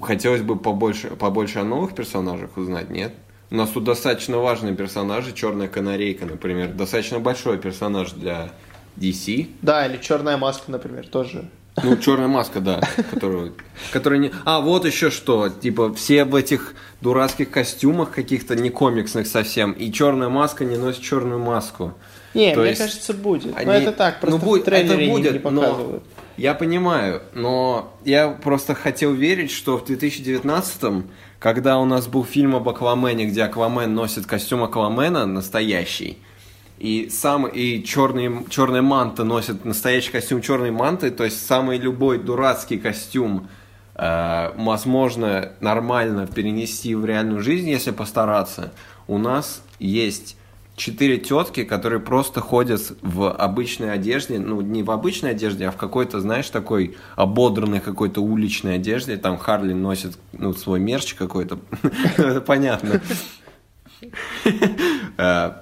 хотелось бы побольше, побольше о новых персонажах узнать, нет? У нас тут достаточно важные персонажи, Черная канарейка, например, достаточно большой персонаж для DC. Да, или черная маска, например, тоже. Ну, черная маска, да, которую, которая не... А, вот еще что, типа, все в этих дурацких костюмах каких-то не комиксных совсем, и черная маска не носит черную маску. Не, То мне есть кажется, будет. они- Но это так, просто ну, будет- в трейлере это не- будет, не, но- показывают. Я понимаю, но я просто хотел верить, что в 2019-м, когда у нас был фильм об Аквамене, где Аквамен носит костюм Аквамена настоящий, и сам и черный, черная манта носит настоящий костюм черной манты, то есть самый любой дурацкий костюм э, возможно нормально перенести в реальную жизнь, если постараться. У нас есть четыре тетки, которые просто ходят в обычной одежде, ну, не в обычной одежде, а в какой-то, знаешь, такой ободранной какой-то уличной одежде. Там Харли носит, ну, свой мерч какой-то. Это понятно. Э,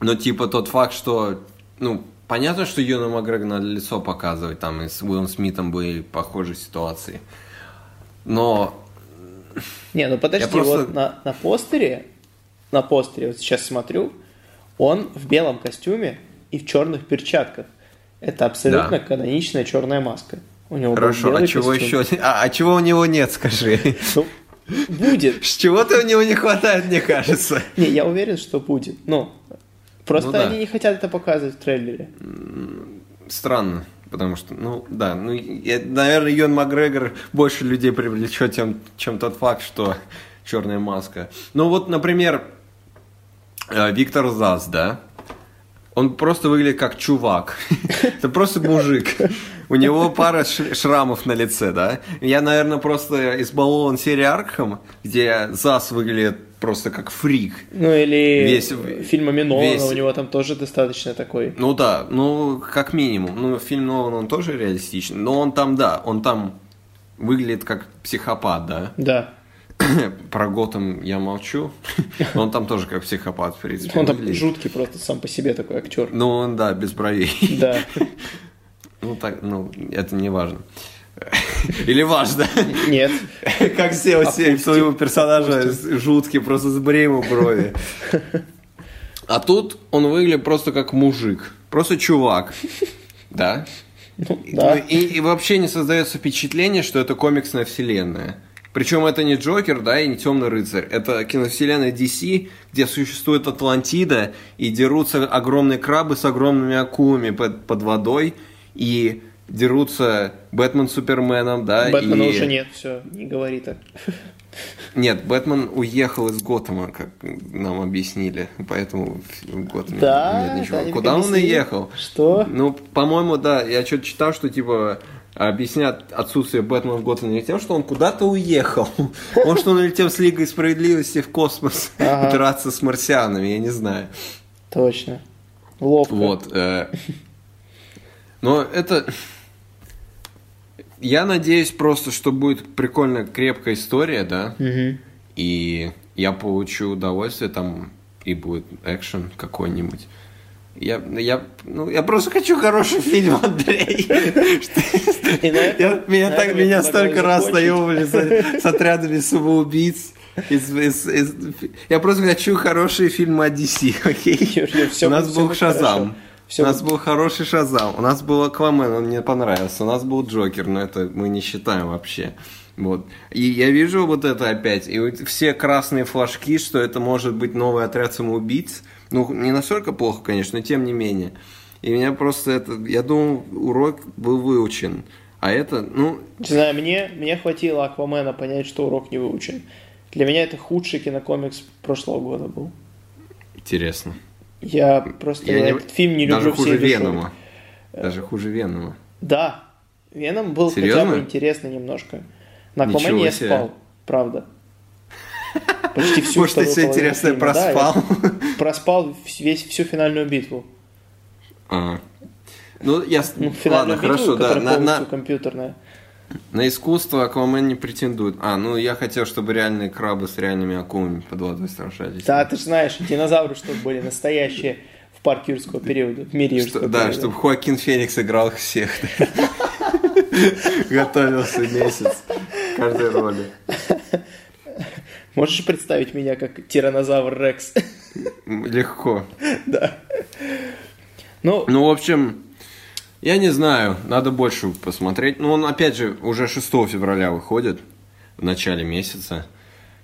Но типа тот факт, что, ну, понятно, что Юна Макгрегор надо лицо показывать, там и с Уиллом Смитом были похожие ситуации. Но Не, ну подожди, вот на, на постере, на постере, вот сейчас смотрю, он в белом костюме и в черных перчатках. Это абсолютно Да. каноничная черная маска. У него хорошо, а чего костюм. еще? А, а чего у него нет, скажи? Ну, будет. С Чего-то у него не хватает, мне кажется. Не, я уверен, что будет. Ну, просто Ну да. они не хотят это показывать в трейлере. Странно, потому что, ну, да, ну, я- наверное, Йон Макгрегор больше людей привлечет, чем, чем тот факт, что черная маска. Ну, вот, например, Виктор Зас, да? Он просто выглядит как чувак. Это просто мужик. У него пара шрамов на лице, да? Я, наверное, просто избалован серией Аркхам, где Зас выглядит просто как фрик. Ну, или Весь- фильма Нолана, весь- у него там тоже достаточно такой. Ну да, ну как минимум. Ну фильм Нолан, он тоже реалистичный, но он там, да, он там выглядит как психопат, да. Да. Про Готэм я молчу, он там тоже как психопат, в принципе, Он там выглядит. жуткий просто сам по себе такой актер. Ну он, да, без бровей. Да. Ну так, ну это не важно. Или важно. Нет. Как сделать Опустим. своего персонажа жуткий, просто сбрей ему брови. А тут он выглядит просто как мужик. Просто чувак. Да? Ну, да. Ну, И, и вообще не создается впечатление, что это комиксная вселенная. Причем это не Джокер, да, и не Темный рыцарь. Это киновселенная DC, где существует Атлантида, и дерутся огромные крабы с огромными акулами под, под водой, и дерутся Бэтмен с Суперменом, да. Бэтмена и... уже нет, все, не говори так. Нет, Бэтмен уехал из Готэма, как нам объяснили, поэтому в Готэме Да, нет ничего. да, Куда он уехал? Что? Ну, по-моему, да, я что-то читал, что типа объяснят отсутствие Бэтмена в Готэме тем, что он куда-то уехал. Может, он улетел с Лигой Справедливости в космос Ага. драться с марсианами, я не знаю. Точно. Ловко. Вот. э. Но это... Я надеюсь просто, что будет прикольная, крепкая история, да? И я получу удовольствие там, и будет экшен какой-нибудь. Я, я, ну, я просто хочу хороший фильм, Андрей. Меня так меня столько раз наебывали с, отрядами самоубийц. Я просто хочу хороший фильм о DC, окей? У нас был Шазам. Всё У нас был хороший Шазам. У нас был Аквамен, он мне понравился. У нас был Джокер, но это мы не считаем вообще. Вот. И я вижу вот это опять. И вот все красные флажки, что это может быть новый отряд самоубийц. Ну, не настолько плохо, конечно, но тем не менее. И меня просто это... Я думал, урок был выучен. А это, ну, Не знаю, мне, мне хватило Аквамена понять, что урок не выучен. Для меня это худший кинокомикс прошлого года был. интересно. Я просто Я не- этот фильм не Даже люблю хуже всей душой. Венома. Даже хуже Венома. Да. Веном был хотя Серьезно? бы интересный немножко. На Аквамене я спал, правда. Почти всю Может, ты все интересное фильма, да, я проспал? проспал весь, всю финальную битву. А. Ну, я... Ну, Ладно, битву, хорошо, да. На, на- компьютерная. на искусство Аквамен не претендует. А, ну я хотел, чтобы реальные крабы с реальными акулами под водой сражались. Да, ты же знаешь, динозавры, чтобы были настоящие в парке юрского периода, в мире юрского Что- да, периода. чтобы Хоакин Феникс играл их всех. Готовился месяц каждой роли. Можешь представить меня как тиранозавр Рекс? Легко. Ну, Ну, в общем, я не знаю, надо больше посмотреть. Ну, он, опять же, уже 6 февраля выходит, в начале месяца.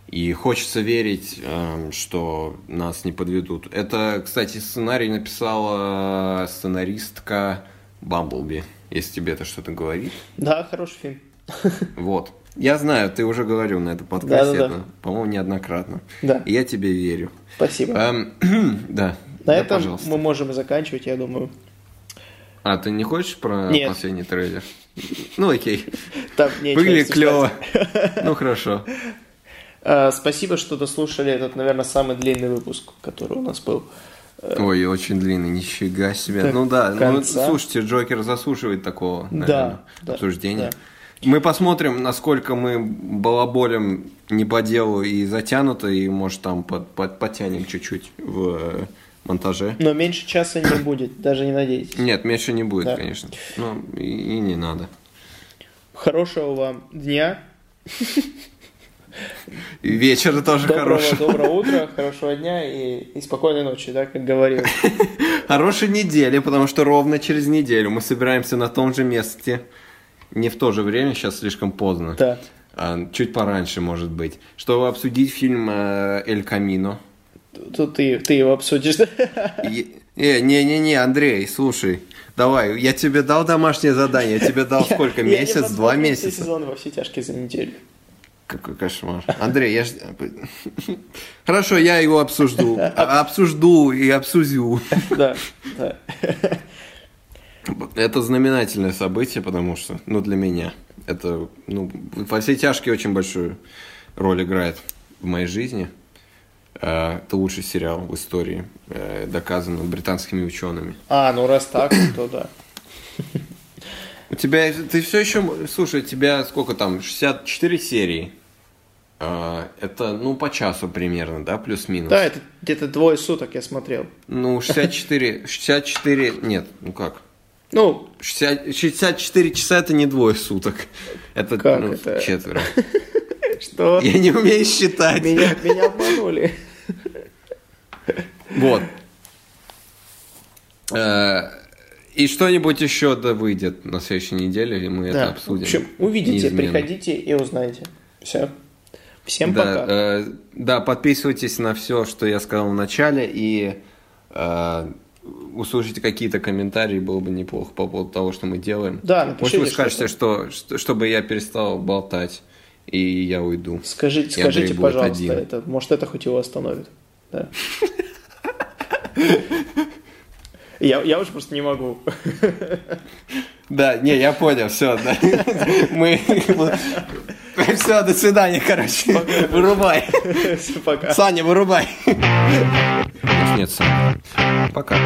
И хочется верить, эм, что нас не подведут. Это, кстати, сценарий написала сценаристка Бамблби, если тебе это что-то говорит. да, хороший фильм. Вот. Я знаю, ты уже говорил на этом подкасте, Да-да-да. это, по-моему, неоднократно. Да. И я тебе верю. Спасибо. Эм, да. На Да, этом пожалуйста. мы можем и заканчивать, я думаю. А, ты не хочешь про Нет. последний трейлер? Ну, окей. Там обсуждать. клево. Ну, хорошо. Э, Спасибо, что дослушали этот, наверное, самый длинный выпуск, который у нас был. Ой, очень длинный, нифига себе. Так, ну да, ну, конца. слушайте, Джокер заслуживает такого Да, наверное, да, обсуждения. да. Мы посмотрим, насколько мы балаболем не по делу и затянуто, и может там под- под- подтянем чуть-чуть в э, монтаже. Но меньше часа не будет, даже не надейтесь. Нет, меньше не будет, Да. конечно. Ну, и, и не надо. Хорошего вам дня, И вечер тоже доброго, хороший. доброго утра, хорошего дня и, и спокойной ночи, да, как говорил. Хорошей недели, потому что ровно через неделю мы собираемся на том же месте. Не в то же время, сейчас слишком поздно. Да. А, чуть пораньше, может быть. Чтобы обсудить фильм э, «Эль Камино». Тут ты, ты его обсудишь, да? Э, Не-не-не, Андрей, слушай. Давай, я тебе дал домашнее задание. Я тебе дал сколько? Я- я Месяц? Два месяца? сезоны во все тяжкие за неделю. Какой кошмар. Андрей, я ж... Хорошо, я его обсужду. Обсужду и обсудю. Да, да. Это знаменательное событие, потому что, ну, для меня, это, ну, во все тяжкие очень большую роль играет в моей жизни. Э, Это лучший сериал в истории, э, доказано британскими учеными. А, ну раз так, то да. У тебя, ты все еще, слушай, у тебя сколько там, 64 серии. А, Это, ну, по часу примерно, да, плюс-минус? Да, это где-то двое суток я смотрел. Ну, 64, 64, нет, ну как? Ну, 60 64 часа это не двое суток. Это, Как ну, это? четверо. что? Я не умею считать. Меня, меня обманули. Вот. Э, И что-нибудь еще да выйдет на следующей неделе, и мы это Да, в обсудим. общем, увидите, неизменно. приходите и узнаете. Все. Всем Да, пока. э, да, подписывайтесь на все, что я сказал в начале, и э, услышите какие-то комментарии, было бы неплохо по поводу того, что мы делаем. Да, Может, напишите вы скажете, что, что- чтобы я перестал болтать, и я уйду. Скажите, и Андрей скажите, пожалуйста, один. это, может, это хоть его остановит. Да. Я, я уже просто не могу. Да, не, я понял, все, да. Мы... Все, до свидания, короче. Вырубай. Всё, Пока. Саня, вырубай. Нет, Саня. Пока.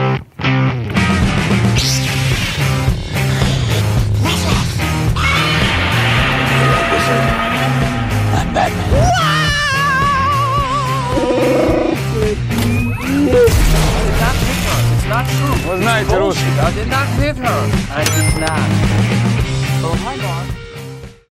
Not. Вы знаете русский. I did not hit her. I did